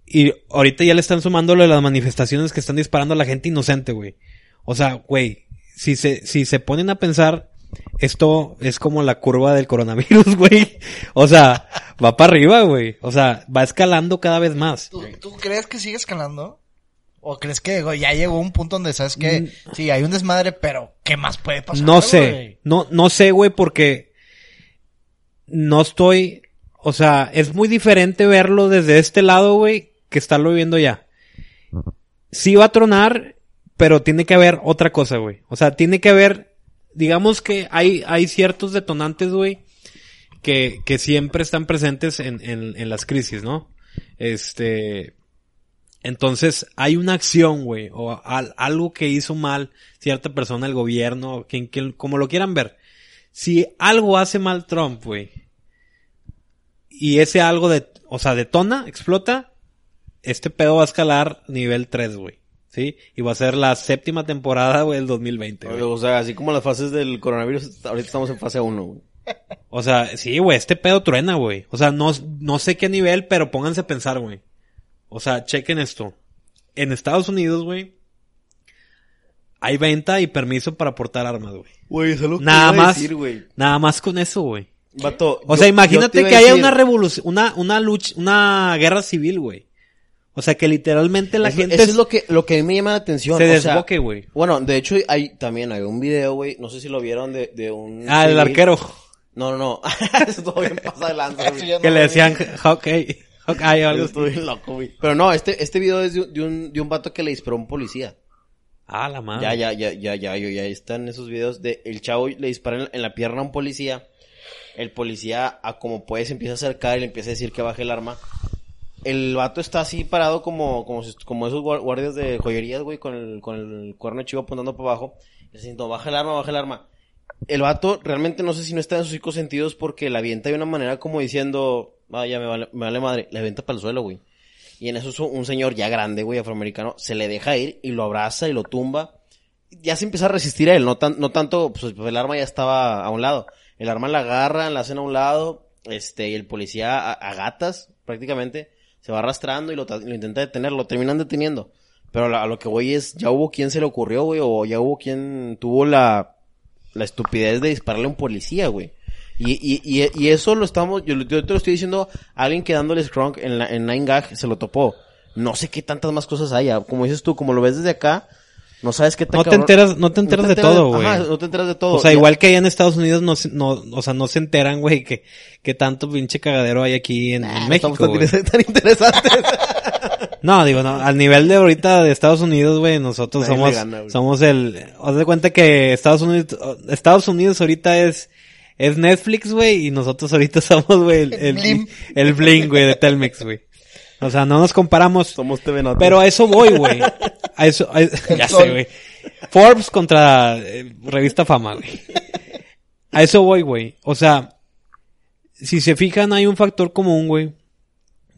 Y ahorita ya le están sumando lo de las manifestaciones que están disparando a la gente inocente, güey. O sea, güey, si se, si se ponen a pensar, esto es como la curva del coronavirus, güey. O sea, va para arriba, güey. O sea, va escalando cada vez más. ¿Tú, tú crees que sigue escalando? ¿O crees que güey, ya llegó un punto donde sabes que Mm. sí, hay un desmadre, pero ¿qué más puede pasar? No sé, güey? no, no sé, güey, porque no estoy, o sea, es muy diferente verlo desde este lado, güey, que estarlo viendo ya. Sí va a tronar, pero tiene que haber otra cosa, güey. O sea, tiene que haber, digamos que hay, hay ciertos detonantes, güey, que, que siempre están presentes en, en, en las crisis, ¿no? Este, entonces, hay una acción, güey, o al- algo que hizo mal cierta persona, el gobierno, quien, quien- como lo quieran ver. Si algo hace mal Trump, güey, y ese algo de, o sea, detona, explota, este pedo va a escalar nivel 3, güey. ¿Sí? Y va a ser la séptima temporada, güey, del 2020, güey. O sea, así como las fases del coronavirus, ahorita estamos en fase 1, güey. O sea, sí, güey, este pedo truena, güey. O sea, no, no sé qué nivel, pero pónganse a pensar, güey. O sea, chequen esto. En Estados Unidos, güey, hay venta y permiso para portar armas, güey. Güey, eso es lo que Nada iba a más. decir, güey. Nada más con eso, güey. Vato, O yo- sea, imagínate que haya decir- una revolución, una, una lucha, una guerra civil, güey. O sea, que literalmente la Eso- gente Eso es lo que, lo que a mí me llama la atención. se o desboque, güey. Bueno, de hecho, hay, también hay un video, güey, no sé si lo vieron de, de un... Ah, el arquero. No, no, no. Eso todo bien pasa ya no Que le decían. Hawkeye o algo bien loco, güey. Pero no, este, este video es de, un- de un, de un vato que le disparó a un policía. Ah, la madre. Ya, ya, ya, ya, ya, ya, ya están esos videos de el chavo le dispara en, en la pierna a un policía. El policía, a como puede, se empieza a acercar y le empieza a decir que baje el arma. El vato está así parado como, como, como esos guar- guardias de joyerías, güey, con el, con el cuerno chivo apuntando para abajo. Y no, baja el arma, baja el arma. El vato realmente no sé si no está en sus cinco sentidos porque la avienta de una manera como diciendo, vaya, me vale, me vale madre. La avienta para el suelo, güey. Y en eso un señor ya grande, güey, afroamericano, se le deja ir y lo abraza y lo tumba. Ya se empieza a resistir a él, no, tan, no tanto, pues el arma ya estaba a un lado. El arma la agarra, la hacen a un lado, este, y el policía a, gatas, prácticamente, se va arrastrando y lo, ta- lo intenta detener, lo terminan deteniendo. Pero a lo que voy es, ya hubo quien se le ocurrió, güey, o ya hubo quien tuvo la, la estupidez de dispararle a un policía, güey. Y, y, y, y eso lo estamos, yo, te lo estoy diciendo alguien que dándole scrunk en, la, en Nine Gag se lo topó. No sé qué tantas más cosas haya. Como dices tú, como lo ves desde acá, no sabes qué tan No te cabrón- enteras, no te enteras de todo, güey. Ajá, no te enteras de todo. O sea, Ya- igual que allá en Estados Unidos no, no, o sea, no se enteran, güey, que, que tanto pinche cagadero hay aquí en, en Ah, no México, estamos tan, interesantes. No, digo, no, al nivel de ahorita de Estados Unidos, güey, nosotros Nadie somos, gana, somos el, os de cuenta que Estados Unidos, Estados Unidos ahorita es, es Netflix, güey, y nosotros ahorita somos, güey, el, el, Blim. el Bling, güey, de Telmex, güey. O sea, no nos comparamos. Somos TV. Pero a eso voy, güey. A eso, a- ya sol. sé, güey. Forbes contra eh, Revista Fama, güey. A eso voy, güey. O sea, si se fijan, hay un factor común, güey,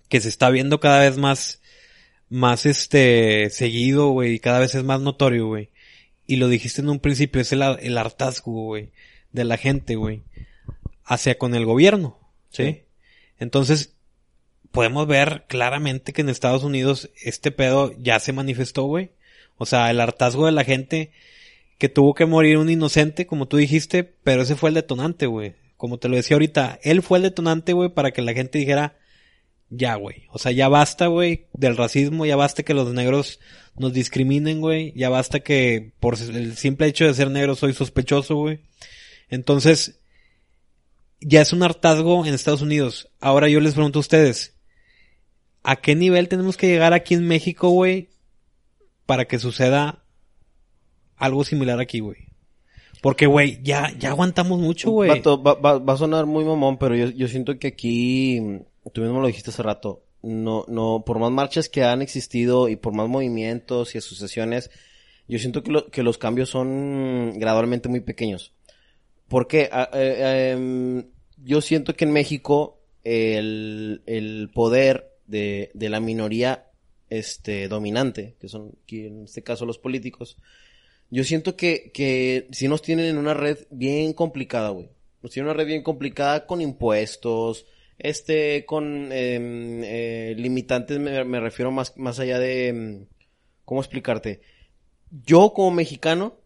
que se está viendo cada vez más, más este, seguido, güey, y cada vez es más notorio, güey. Y lo dijiste en un principio, es el, el hartazgo, güey, de la gente, güey, hacia con el gobierno, ¿sí? Sí. Entonces, podemos ver claramente que en Estados Unidos este pedo ya se manifestó, güey. O sea, el hartazgo de la gente que tuvo que morir un inocente, como tú dijiste, pero ese fue el detonante, güey. Como te lo decía ahorita, él fue el detonante, güey, para que la gente dijera, ya, güey. O sea, ya basta, güey, del racismo, ya basta que los negros nos discriminen, güey. Ya basta que por el simple hecho de ser negro soy sospechoso, güey. Entonces, ya es un hartazgo en Estados Unidos. Ahora yo les pregunto a ustedes, ¿a qué nivel tenemos que llegar aquí en México, güey, para que suceda algo similar aquí, güey? Porque, güey, ya, ya aguantamos mucho, güey. Va, va- va a sonar muy mamón, pero yo, yo siento que aquí, mm, tú mismo lo dijiste hace rato, no, no, por más marchas que han existido y por más movimientos y asociaciones, yo siento que, lo- que los cambios son gradualmente muy pequeños. Porque ah, eh, em, yo siento que en México el, el poder de, de la minoría este, dominante, que son en este caso los políticos, yo siento que, que si nos tienen en una red bien complicada, güey. Nos tienen una red bien complicada con impuestos, este, con em, eh, limitantes, me, me refiero más, más allá de, em, ¿cómo explicarte? Yo como mexicano,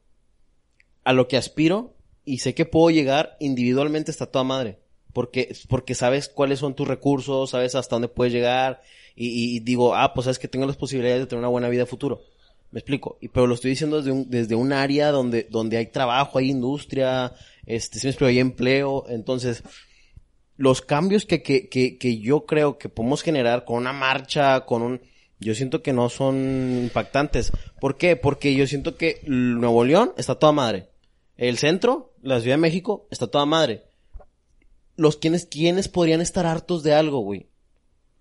a lo que aspiro y sé que puedo llegar individualmente está toda madre. Porque, porque sabes cuáles son tus recursos, sabes hasta dónde puedes llegar y, y- digo, ah, pues sabes que tengo las posibilidades de tener una buena vida futuro. Me explico. Y, pero lo estoy diciendo desde un, desde un área donde, donde hay trabajo, hay industria, este, si hay empleo. Entonces, los cambios que, que, que, que yo creo que podemos generar con una marcha, con un... Yo siento que no son impactantes. ¿Por qué? Porque yo siento que Nuevo León está toda madre. El centro, la Ciudad de México, está toda madre. Los quienes, quienes podrían estar hartos de algo, güey.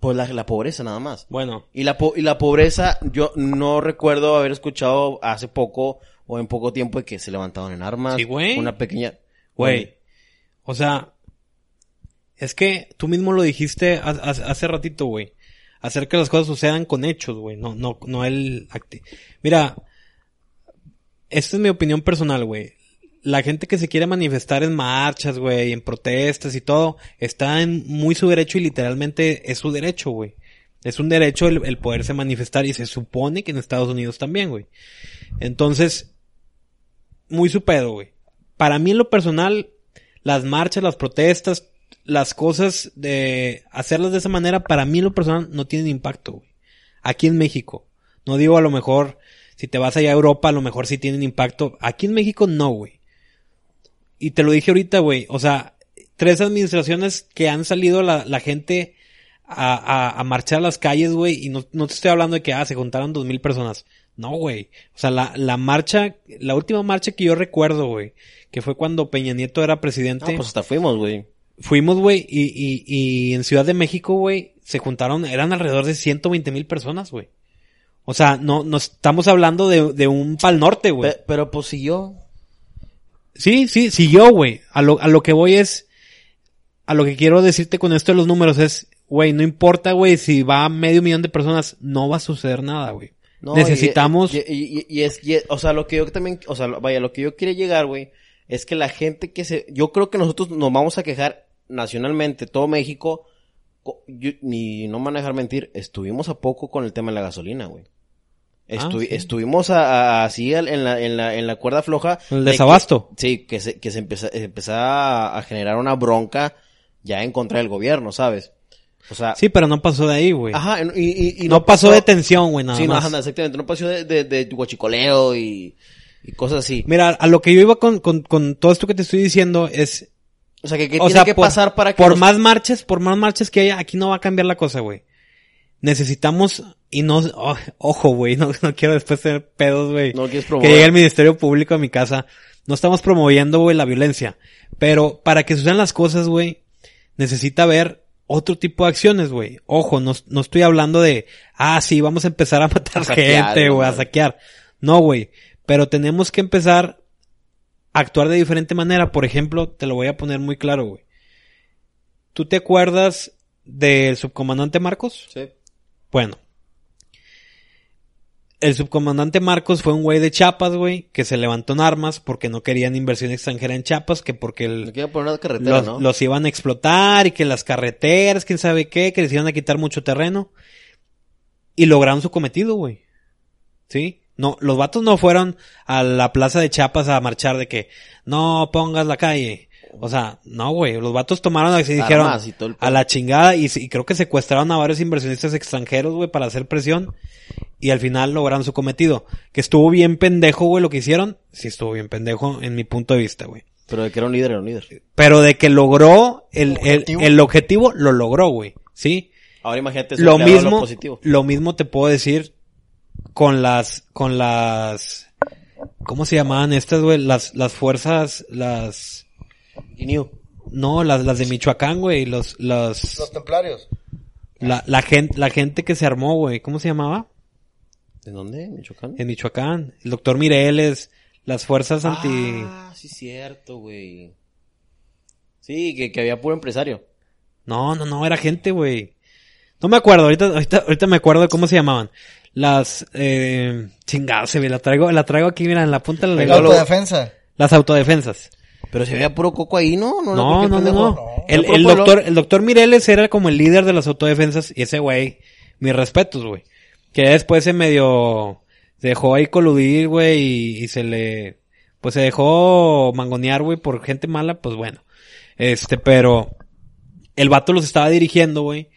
Pues la, la pobreza nada más. Bueno, Y la, po- y la pobreza, yo no recuerdo haber escuchado hace poco o en poco tiempo de que se levantaron en armas. Sí, güey. Una pequeña... güey. O sea, es que tú mismo lo dijiste ha- ha- hace ratito, güey. Hacer que las cosas sucedan con hechos, güey. No, no, no el acti- Mira, esta es mi opinión personal, güey. La gente que se quiere manifestar en marchas, güey, en protestas y todo, está en muy su derecho y literalmente es su derecho, güey. Es un derecho el, poderse manifestar y se supone que en Estados Unidos también, güey. Entonces, muy su pedo, güey. Para mí en lo personal, las marchas, las protestas, las cosas de hacerlas de esa manera, para mí en lo personal no tienen impacto, güey. Aquí en México. No digo a lo mejor, si te vas allá a Europa, a lo mejor sí tienen impacto. Aquí en México no, güey. Y te lo dije ahorita, güey. O sea, tres administraciones que han salido la, la gente a, a, a marchar a las calles, güey. Y no, no te estoy hablando de que, ah, se juntaron dos mil personas. No, güey. O sea, la, la marcha, la última marcha que yo recuerdo, güey, que fue cuando Peña Nieto era presidente. No, pues hasta fuimos, güey. Fuimos, güey, y, y, y en Ciudad de México, güey, se juntaron, eran alrededor de 120 mil personas, güey. O sea, no, no estamos hablando de, de un pal norte, güey. Pe- Pero pues siguió. Sí, sí, siguió, güey. A lo, a lo que voy es, a lo que quiero decirte con esto de los números es, güey, no importa, güey, si va a medio millón de personas, no va a suceder nada, güey. No, Necesitamos, Y, y- y- y es, o sea, lo que yo también, o sea, lo- vaya, lo que yo quiero llegar, güey, es que la gente que se, yo creo que nosotros nos vamos a quejar nacionalmente, todo México, yo- ni no dejar mentir, estuvimos a poco con el tema de la gasolina, güey. Estu- Ah, sí. Estuvimos a- a- así en la, en la, en la cuerda floja. el de que- desabasto. sí, que se, que se empeza- empezaba a, a generar una bronca ya en contra del gobierno, ¿sabes? O sea, Sí, pero no pasó de ahí, güey. ajá, y, y- y no, pasó de tensión, güey, nada sí, no, más. ajá, exactamente. No pasó de, de, de guachicoleo y, y cosas así. Mira, a lo que yo iba con, con, con todo esto que te estoy diciendo es, O sea, que qué o tiene sea, que por, pasar para que por los- más marchas, por más marchas que haya, aquí no va a cambiar la cosa, güey. Necesitamos, y no, oh, ojo, güey, no, no quiero después tener pedos, güey. no quieres que promover. llegue el Ministerio Público a mi casa. No estamos promoviendo, güey, la violencia. Pero para que sucedan las cosas, güey, necesita haber otro tipo de acciones, güey. Ojo, no, no estoy hablando de, ah, sí, vamos a empezar a matar A saquear, gente, güey, a saquear. No, güey. Pero tenemos que empezar a actuar de diferente manera. Por ejemplo, te lo voy a poner muy claro, güey. ¿Tú te acuerdas del subcomandante Marcos? Sí. Bueno. El subcomandante Marcos fue un güey de Chiapas, güey, que se levantó en armas porque no querían inversión extranjera en Chiapas, que porque el- poner carretera, los, ¿no? los iban a explotar y que las carreteras, quién sabe qué, que les iban a quitar mucho terreno. Y lograron su cometido, güey. ¿Sí? No, los vatos no fueron a la plaza de Chiapas a marchar de que no pongas la calle. O sea, no, güey. Los vatos tomaron así y dijeron el a la chingada y, y creo que secuestraron a varios inversionistas extranjeros, güey, para hacer presión. Y al final lograron su cometido. Que estuvo bien pendejo, güey, lo que hicieron. Sí estuvo bien pendejo en mi punto de vista, güey. Pero de que era un líder, era un líder. Pero de que logró el, el, Objetivo. el objetivo, lo logró, güey. ¿Sí? Ahora imagínate eso Lo mismo, lo positivo. lo mismo te puedo decir con las, con las, ¿cómo se llamaban estas, güey? Las, las fuerzas, las, New. no, las, las de Michoacán, güey, los, los, Los templarios. la, la gente, la gente que se armó, güey, ¿cómo se llamaba? ¿De dónde? ¿Michoacán? En Michoacán. El doctor Mireles, las fuerzas anti, Ah, sí, cierto, güey. Sí, que, que había puro empresario. no, no, no, era gente, güey. No me acuerdo, ahorita, ahorita, ahorita me acuerdo de cómo se llamaban. Las, eh, chingados, se ve, la traigo, la traigo aquí, mira, en la punta de la La autodefensa. Las autodefensas. Pero si había puro coco ahí, ¿no? No, No, no, no. El, doctor, el doctor Mireles era como el líder de las autodefensas y ese güey, mis respetos, güey. Que después se medio se dejó ahí coludir, güey, y, y se le, pues se dejó mangonear, güey, por gente mala, pues bueno. Este, pero el vato los estaba dirigiendo, güey.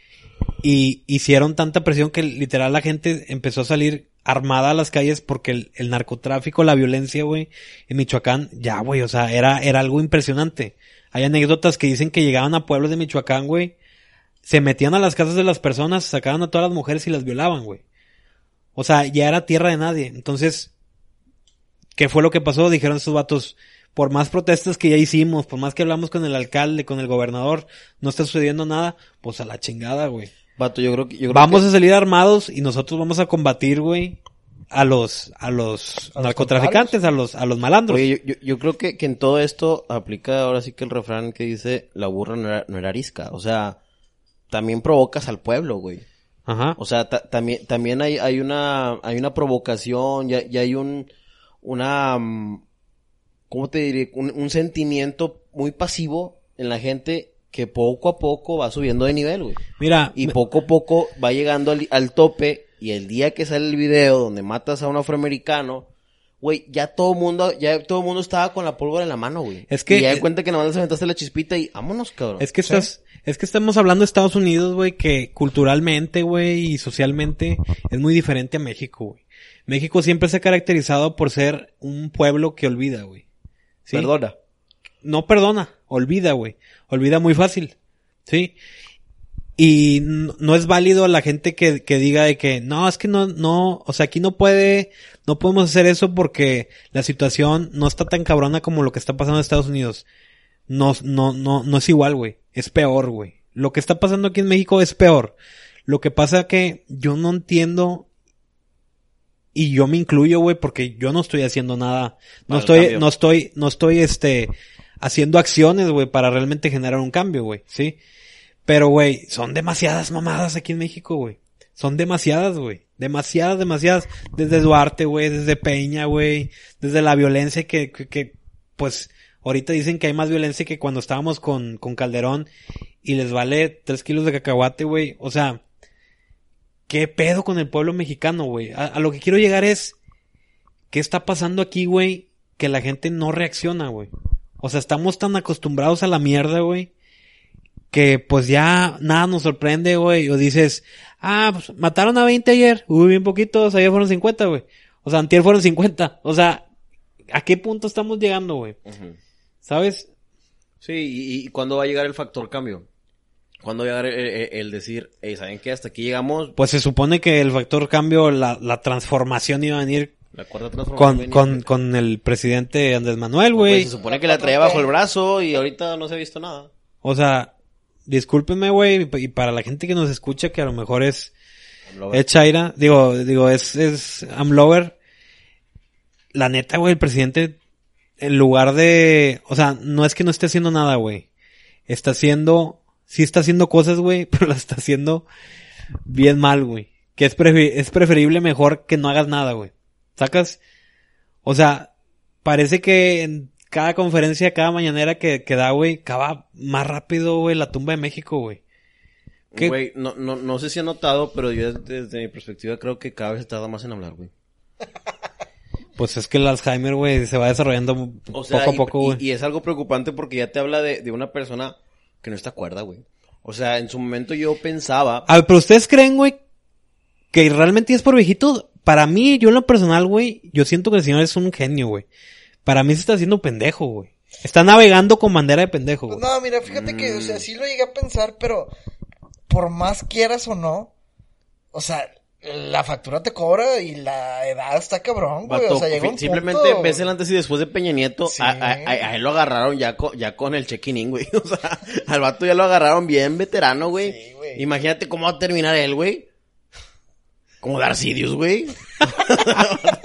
Y hicieron tanta presión que literal la gente empezó a salir armada a las calles porque el, narcotráfico, la violencia, güey, en Michoacán, ya, güey, o sea, era, era algo impresionante. Hay anécdotas que dicen que llegaban a pueblos de Michoacán, güey. Se metían a las casas de las personas, sacaban a todas las mujeres y las violaban, güey. O sea, ya era tierra de nadie. Entonces, ¿qué fue lo que pasó? Dijeron estos vatos, por más protestas que ya hicimos, por más que hablamos con el alcalde, con el gobernador, no está sucediendo nada, pues a la chingada, güey. Vato, yo creo que... Yo creo Vamos que- a salir armados y nosotros vamos a combatir, güey, a los, a los A los narcotraficantes, a los, a los malandros. Oye, yo, yo, yo creo que, que en todo esto aplica ahora sí que el refrán que dice la burra no era, no era arisca. O sea, también provocas al pueblo, güey. Ajá. O sea, ta- también, también hay, hay una, hay una provocación, ya, ya hay un, una, mm, ¿cómo te diré? Un, un sentimiento muy pasivo en la gente que poco a poco va subiendo de nivel, güey. Mira, Y poco a poco va llegando al, al tope y el día que sale el video donde matas a un afroamericano, güey, ya todo mundo, ya todo mundo estaba con la pólvora en la mano, güey. Es que- Y ya de cuenta que nomás les aventaste la chispita y vámonos, cabrón. Es que estás, es que estamos hablando de Estados Unidos, güey, que culturalmente, güey, y socialmente es muy diferente a México, güey. México siempre se ha caracterizado por ser un pueblo que olvida, güey. ¿Sí? Perdona. No perdona, olvida, güey. Olvida muy fácil. ¿Sí? Y no es válido la gente que, que diga de que no, es que no, no, o sea, aquí no puede, no podemos hacer eso porque la situación no está tan cabrona como lo que está pasando en Estados Unidos. No, no, no, no es igual, güey. Es peor, güey. Lo que está pasando aquí en México es peor. Lo que pasa que yo no entiendo y yo me incluyo, güey, porque yo no estoy haciendo nada. No estoy, no estoy, no estoy, este, haciendo acciones, güey, para realmente generar un cambio, güey, ¿sí? Pero, güey, son demasiadas mamadas aquí en México, güey. Son demasiadas, güey. Demasiadas, demasiadas. Desde Duarte, güey, desde Peña, güey. Desde la violencia que, que, que, pues, ahorita dicen que hay más violencia que cuando estábamos con, con Calderón y les vale tres kilos de cacahuate, güey. O sea, ¿qué pedo con el pueblo mexicano, güey? A, a lo que quiero llegar es, ¿qué está pasando aquí, güey? Que la gente no reacciona, güey. O sea, estamos tan acostumbrados a la mierda, güey, que pues ya nada nos sorprende, güey. O dices, ah, pues mataron a 20 ayer, uy, bien poquitos, ayer fueron 50, güey. O sea, antier fueron 50. O sea, ¿a qué punto estamos llegando, güey? ¿Sabes? Sí, y, y cuándo va a llegar el factor cambio? ¿Cuándo va a llegar el, el- el decir, hey, ¿saben qué? Hasta aquí llegamos, Pues se supone que el factor cambio, la, la transformación iba a venir la cuarta transformación. con, con, con el presidente Andrés Manuel, Pues, güey. se supone que la traía bajo el brazo y ahorita no se ha visto nada. O sea, discúlpenme, güey, y para la gente que nos escucha, que a lo mejor es, es Chaira, digo, digo, es, es Amlover. La neta, güey, el presidente, en lugar de, o sea, no es que no esté haciendo nada, güey. Está haciendo, sí está haciendo cosas, güey, pero las está haciendo bien mal, güey. Que es, es preferible mejor que no hagas nada, güey. ¿Sacas? O sea, parece que en cada conferencia, cada mañanera que, que da, güey, acaba más rápido, güey, la tumba de México, güey. Güey, no, no, no sé si han notado, pero yo desde, desde mi perspectiva creo que cada vez se tarda más en hablar, güey. Pues es que el Alzheimer, güey, se va desarrollando O sea, poco a y- poco, y, güey. y es algo preocupante porque ya te habla de, de una persona que no está cuerda, güey. O sea, en su momento yo pensaba... A ver, pero ustedes creen, güey, que realmente es por viejito. Para mí, yo en lo personal, güey, yo siento que el señor es un genio, güey. Para mí se está haciendo pendejo, güey. Está navegando con bandera de pendejo, Pues güey. no, mira, fíjate que, o sea, sí lo llegué a pensar, pero por más quieras o no, o sea, la factura te cobra y la edad está cabrón, güey. O sea, llega un simplemente punto- ves el antes y después de Peña Nieto, Sí. a, a- a- a él lo agarraron ya con, ya con el check-in, güey. O sea, al vato ya lo agarraron bien veterano, güey. Sí, güey. Imagínate cómo va a terminar él, güey. Como Darcidius, güey.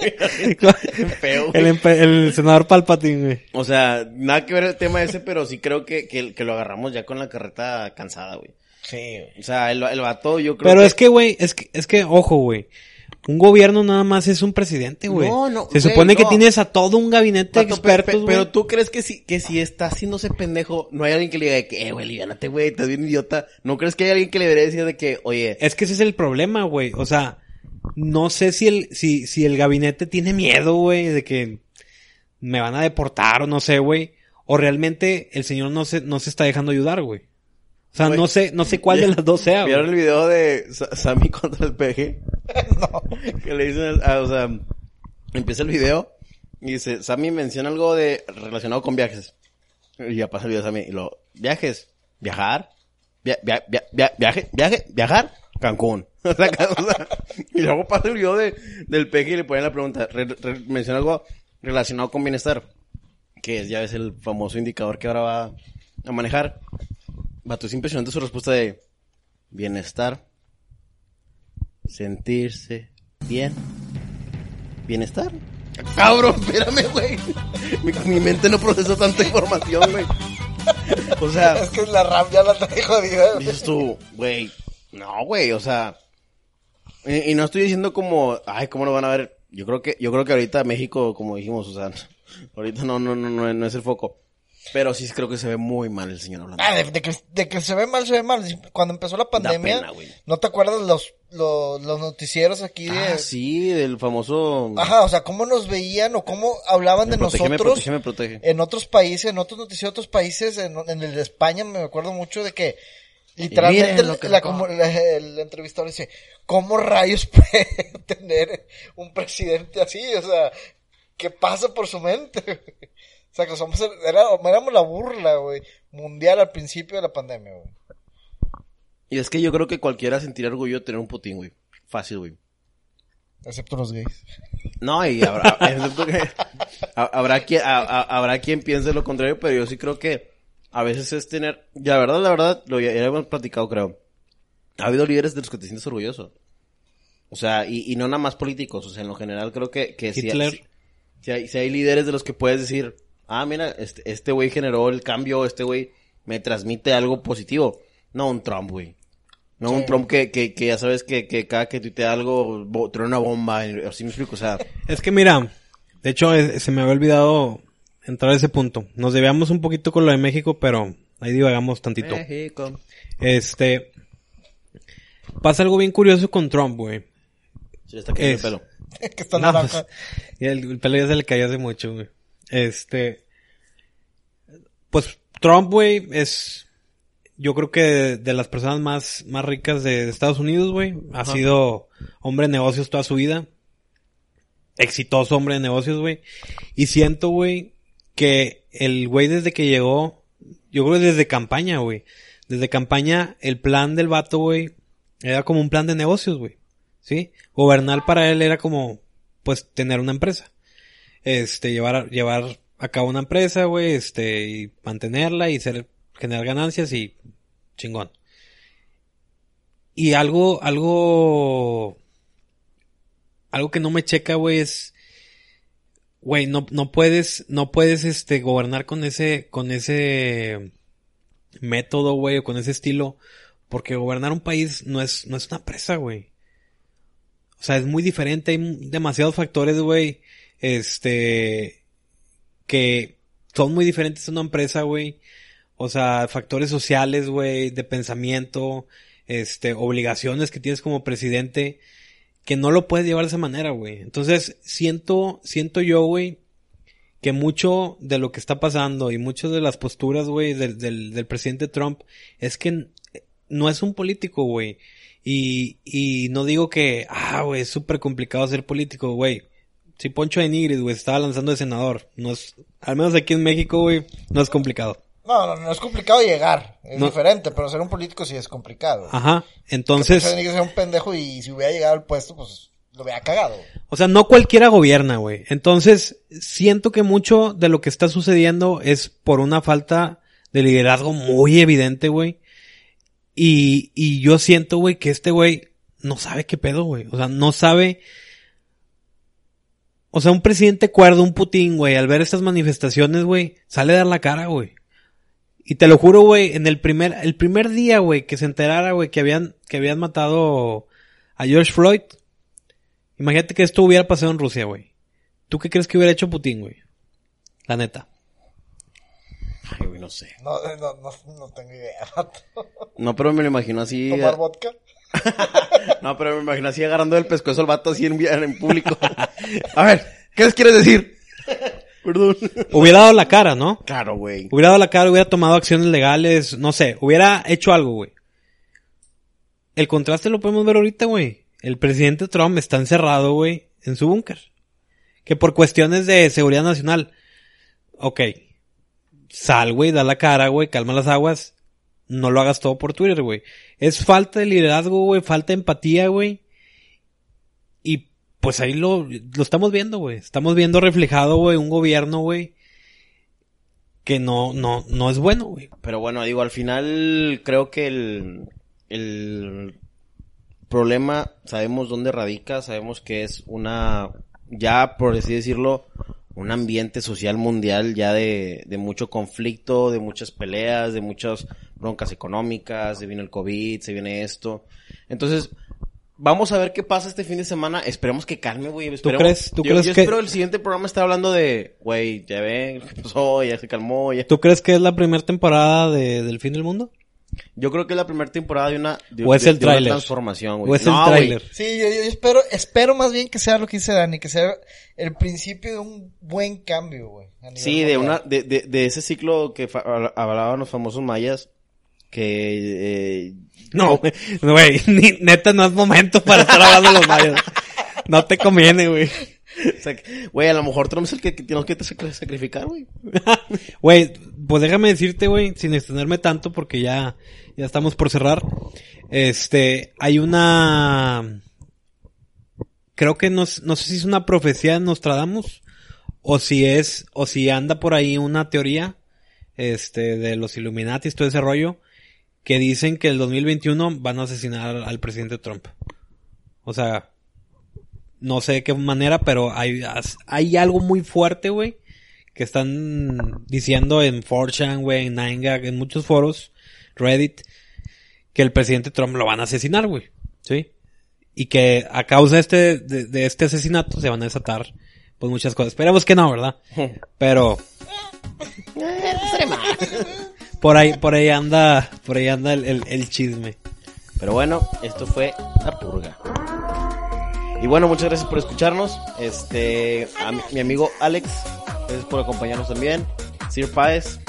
Feo, güey. el, senador Palpatine, güey. O sea, nada que ver el tema ese, pero sí creo que, que, que lo agarramos ya con la carreta cansada, güey. Sí. O sea, el, el vato yo creo Pero es que, güey, es que, es que, ojo, güey. Un gobierno nada más es un presidente, güey. No, no, Se güey, supone que no. tienes a todo un gabinete de expertos, pero, güey. tú crees que si, que si está haciéndose pendejo, no hay alguien que le diga de que, eh, güey, liviánate, güey, estás bien idiota. ¿No crees que hay alguien que le debería decir de que, oye, Es que ese es el problema, güey. O sea, no sé si el, si, si el gabinete tiene miedo, güey, de que me van a deportar o no sé, güey. O realmente el señor no se, no se está dejando ayudar, güey. O sea, no sé, no sé cuál de las dos sea, ¿vieron güey. el video de Sa- Sammy contra el peje? No. Que le dicen, ah, o sea, empieza el video y dice, Sammy menciona algo de, relacionado con viajes. Y ya pasa el video también. Y lo, viajes, viajar, via- via- via- via- viaje, viaje, viajar, Cancún. O sea, o sea, y luego pasa el video de, del peje y le ponen la pregunta, re- re- menciona algo relacionado con bienestar, que es, ya ves, el famoso indicador que ahora va a manejar. Vato, es impresionante su respuesta de bienestar, sentirse bien, bienestar. Cabrón, espérame, güey. Mi, mi mente no procesó tanta información, güey. O sea, Es que la RAM ya la trae jodida. dices tú, güey, no, güey, o sea, y, y no estoy diciendo como, ay, cómo lo van a ver. Yo creo que, yo creo que ahorita México, como dijimos, o sea, ahorita no, no, no, no, no es el foco. Pero sí creo que se ve muy mal el señor hablando. Ah, de, de que, de que se ve mal, se ve mal. Cuando empezó la pandemia, pena. ¿no te acuerdas los, los, los noticieros aquí de... Ah, sí, del famoso. Ajá, o sea, cómo nos veían o cómo hablaban de Me protege, me nosotros protege, me protege. en otros países, en otros noticieros de otros países, en, en el de España me acuerdo mucho de que literalmente miren lo que la, como- la- el entrevistador dice, ¿cómo rayos puede tener un presidente así? O sea, ¿qué pasa por su mente? O sea, que somos, el- era, éramos la burla, güey, mundial al principio de la pandemia, güey. Y es que yo creo que cualquiera sentiría orgullo de tener un Putin, güey. Fácil, güey. Excepto los gays. No, y habrá, excepto que- ha- habrá quien, ha- ha- habrá quien piense lo contrario, pero yo sí creo que a veces es tener, y la verdad, la verdad, lo ya, ya hemos platicado, creo. Ha habido líderes de los que te sientes orgulloso. O sea, y, y no nada más políticos, o sea, en lo general creo que, que sí- sí hay, sí hay líderes de los que puedes decir, ah, mira, este, este güey generó el cambio, este güey me transmite algo positivo. No un Trump, güey. No un Trump que, que, que ya sabes que, que cada que tuitea algo, bo- trae una bomba, así me explico, o sea, Es que mira, de hecho eh, se me había olvidado entrar a ese punto. Nos debíamos un poquito con lo de México, pero ahí divagamos tantito. México. Este, pasa algo bien curioso con Trump, güey. Se le está cayendo Es- el pelo. que está No, pues, y el, el pelo ya se le cayó hace mucho, güey. Este, pues Trump, güey, es, yo creo que de, de las personas más, más ricas de, de Estados Unidos, güey. Ha sido hombre de negocios toda su vida. Exitoso hombre de negocios, güey. Y siento, güey, que el güey desde que llegó, yo creo que desde campaña, güey. Desde campaña, el plan del vato, güey, era como un plan de negocios, güey. ¿Sí? Gobernar para él era como, pues, tener una empresa. Este, llevar, a- llevar a cabo una empresa, güey, este, y mantenerla y ser, generar ganancias y chingón. Y algo, algo, algo que no me checa, güey, es, güey, no, no puedes, no puedes, este, gobernar con ese, con ese método, güey, o con ese estilo, porque gobernar un país no es, no es una presa, güey. O sea, es muy diferente, hay demasiados factores, güey, este, que son muy diferentes una empresa, güey. O sea, factores sociales, güey, de pensamiento, este, obligaciones que tienes como presidente, que no lo puedes llevar de esa manera, güey. Entonces, siento, siento yo, güey, que mucho de lo que está pasando y muchas de las posturas, güey, del, del, del presidente Trump es que no es un político, güey. Y, y no digo que, ah, güey, es súper complicado ser político, güey. Si Poncho de Nigris, güey, estaba lanzando de senador, no es, al menos aquí en México, güey, no es complicado. No, no, no es complicado llegar. Es No. diferente, pero ser un político sí es complicado. Ajá, Entonces. Tiene que ser un pendejo y si hubiera llegado al puesto, pues lo hubiera cagado. o sea, no cualquiera gobierna, güey. Entonces, siento que mucho de lo que está sucediendo es por una falta de liderazgo muy evidente, güey. Y, y yo siento, güey, que este güey no sabe qué pedo, güey. O sea, no sabe. O sea, un presidente cuerdo, un Putin, güey, al ver estas manifestaciones, güey, sale a dar la cara, güey. Y te lo juro, güey, en el primer, el primer día, güey, que se enterara, güey, que habían, que habían matado a George Floyd. Imagínate que esto hubiera pasado en Rusia, güey. ¿Tú qué crees que hubiera hecho Putin, güey? La neta. Ay, güey, no sé. No, no, no, no tengo idea. No, pero me lo imagino así. ¿Tomar vodka? No, pero me imagino así agarrando el pescuezo al vato así en, en público. A ver, ¿qué les quieres decir? Perdón. Hubiera dado la cara, ¿no? Claro, güey. Hubiera dado la cara, hubiera tomado acciones legales, no sé, hubiera hecho algo, güey. El contraste lo podemos ver ahorita, güey. El presidente Trump está encerrado, güey, en su búnker. Que por cuestiones de seguridad nacional. Ok. sal, güey, da la cara, güey, calma las aguas. No lo hagas todo por Twitter, güey. Es falta de liderazgo, güey, falta de empatía, güey. Y pues ahí lo, lo estamos viendo, güey. Estamos viendo reflejado, güey, un gobierno, güey, que no, no, no es bueno, güey. Pero bueno, digo, al final creo que el, el problema, sabemos dónde radica, sabemos que es una, ya por así decirlo, un ambiente social mundial ya de, de mucho conflicto, de muchas peleas, de muchas broncas económicas, se viene el COVID, se viene esto. Entonces, vamos a ver qué pasa este fin de semana. Esperemos que calme, güey. Esperemos- crees- tú yo, crees yo que- espero el siguiente programa esté hablando de, güey, ya ven, ¿qué pasó? Ya se calmó, ya. ¿Tú crees que es la primera temporada de, del fin del mundo? Yo creo que es la primera temporada de una, de, ¿O es de- el de una transformación, güey. ¿O es el No, güey. tráiler? Sí, yo, yo espero, espero más bien que sea lo que dice Dani, que sea el principio de un buen cambio, güey. Sí, de una, de, de, de ese ciclo que hablaban los famosos mayas, que, eh, No, güey, neta no es momento para estar hablando de los mayas. No te conviene, güey. o sea, que- güey, a lo mejor tenemos el que, que tenemos que sacri- sacrificar, güey. Güey, pues déjame decirte, güey, sin extenderme tanto porque ya, ya estamos por cerrar. Este, hay una, creo que no, no sé si es una profecía de Nostradamus o si es, o si anda por ahí una teoría, este, de los Illuminatis, todo ese rollo, que dicen que el 2021 van a asesinar al presidente Trump. O sea, no sé de qué manera, pero hay, as- hay algo muy fuerte, güey, que están diciendo en 4chan, güey, en 9gag, en muchos foros, Reddit, que el presidente Trump lo van a asesinar, güey. ¿Sí? Y que a causa de este, de, de este asesinato se van a desatar, pues muchas cosas. Esperemos que no, ¿verdad? Pero... Por ahí, por ahí anda, por ahí anda el, el- el chisme. Pero bueno, esto fue La Purga. Y bueno, muchas gracias por escucharnos. Este, a mi, mi amigo Alex, gracias por acompañarnos también. Sir Páez.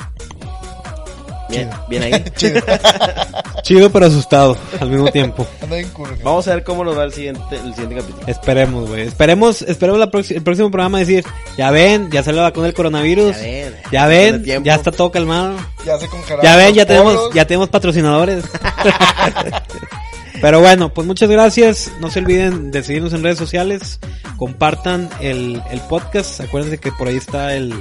Bien, bien ahí. Chido pero asustado al mismo tiempo. Anda bien. Vamos a ver cómo nos va el siguiente, el siguiente capítulo. Esperemos, güey. Esperemos, esperemos la el próximo programa decir, ya ven, ya salió la vacuna del coronavirus. Ya ven. Ya Tiene ven, tiempo. ya está todo calmado. Ya se congelaron Ya ven, los ya tenemos, polos. ya tenemos patrocinadores. Pero bueno, pues muchas gracias. No se olviden de seguirnos en redes sociales. Compartan el, el podcast. Acuérdense que por ahí está el,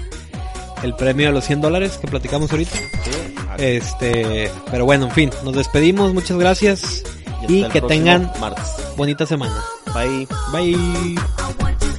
el premio de los 100 dólares que platicamos ahorita. Sí. Este, pero bueno, en fin, nos despedimos. Muchas gracias. Y que tengan martes. bonita semana. Bye. Bye.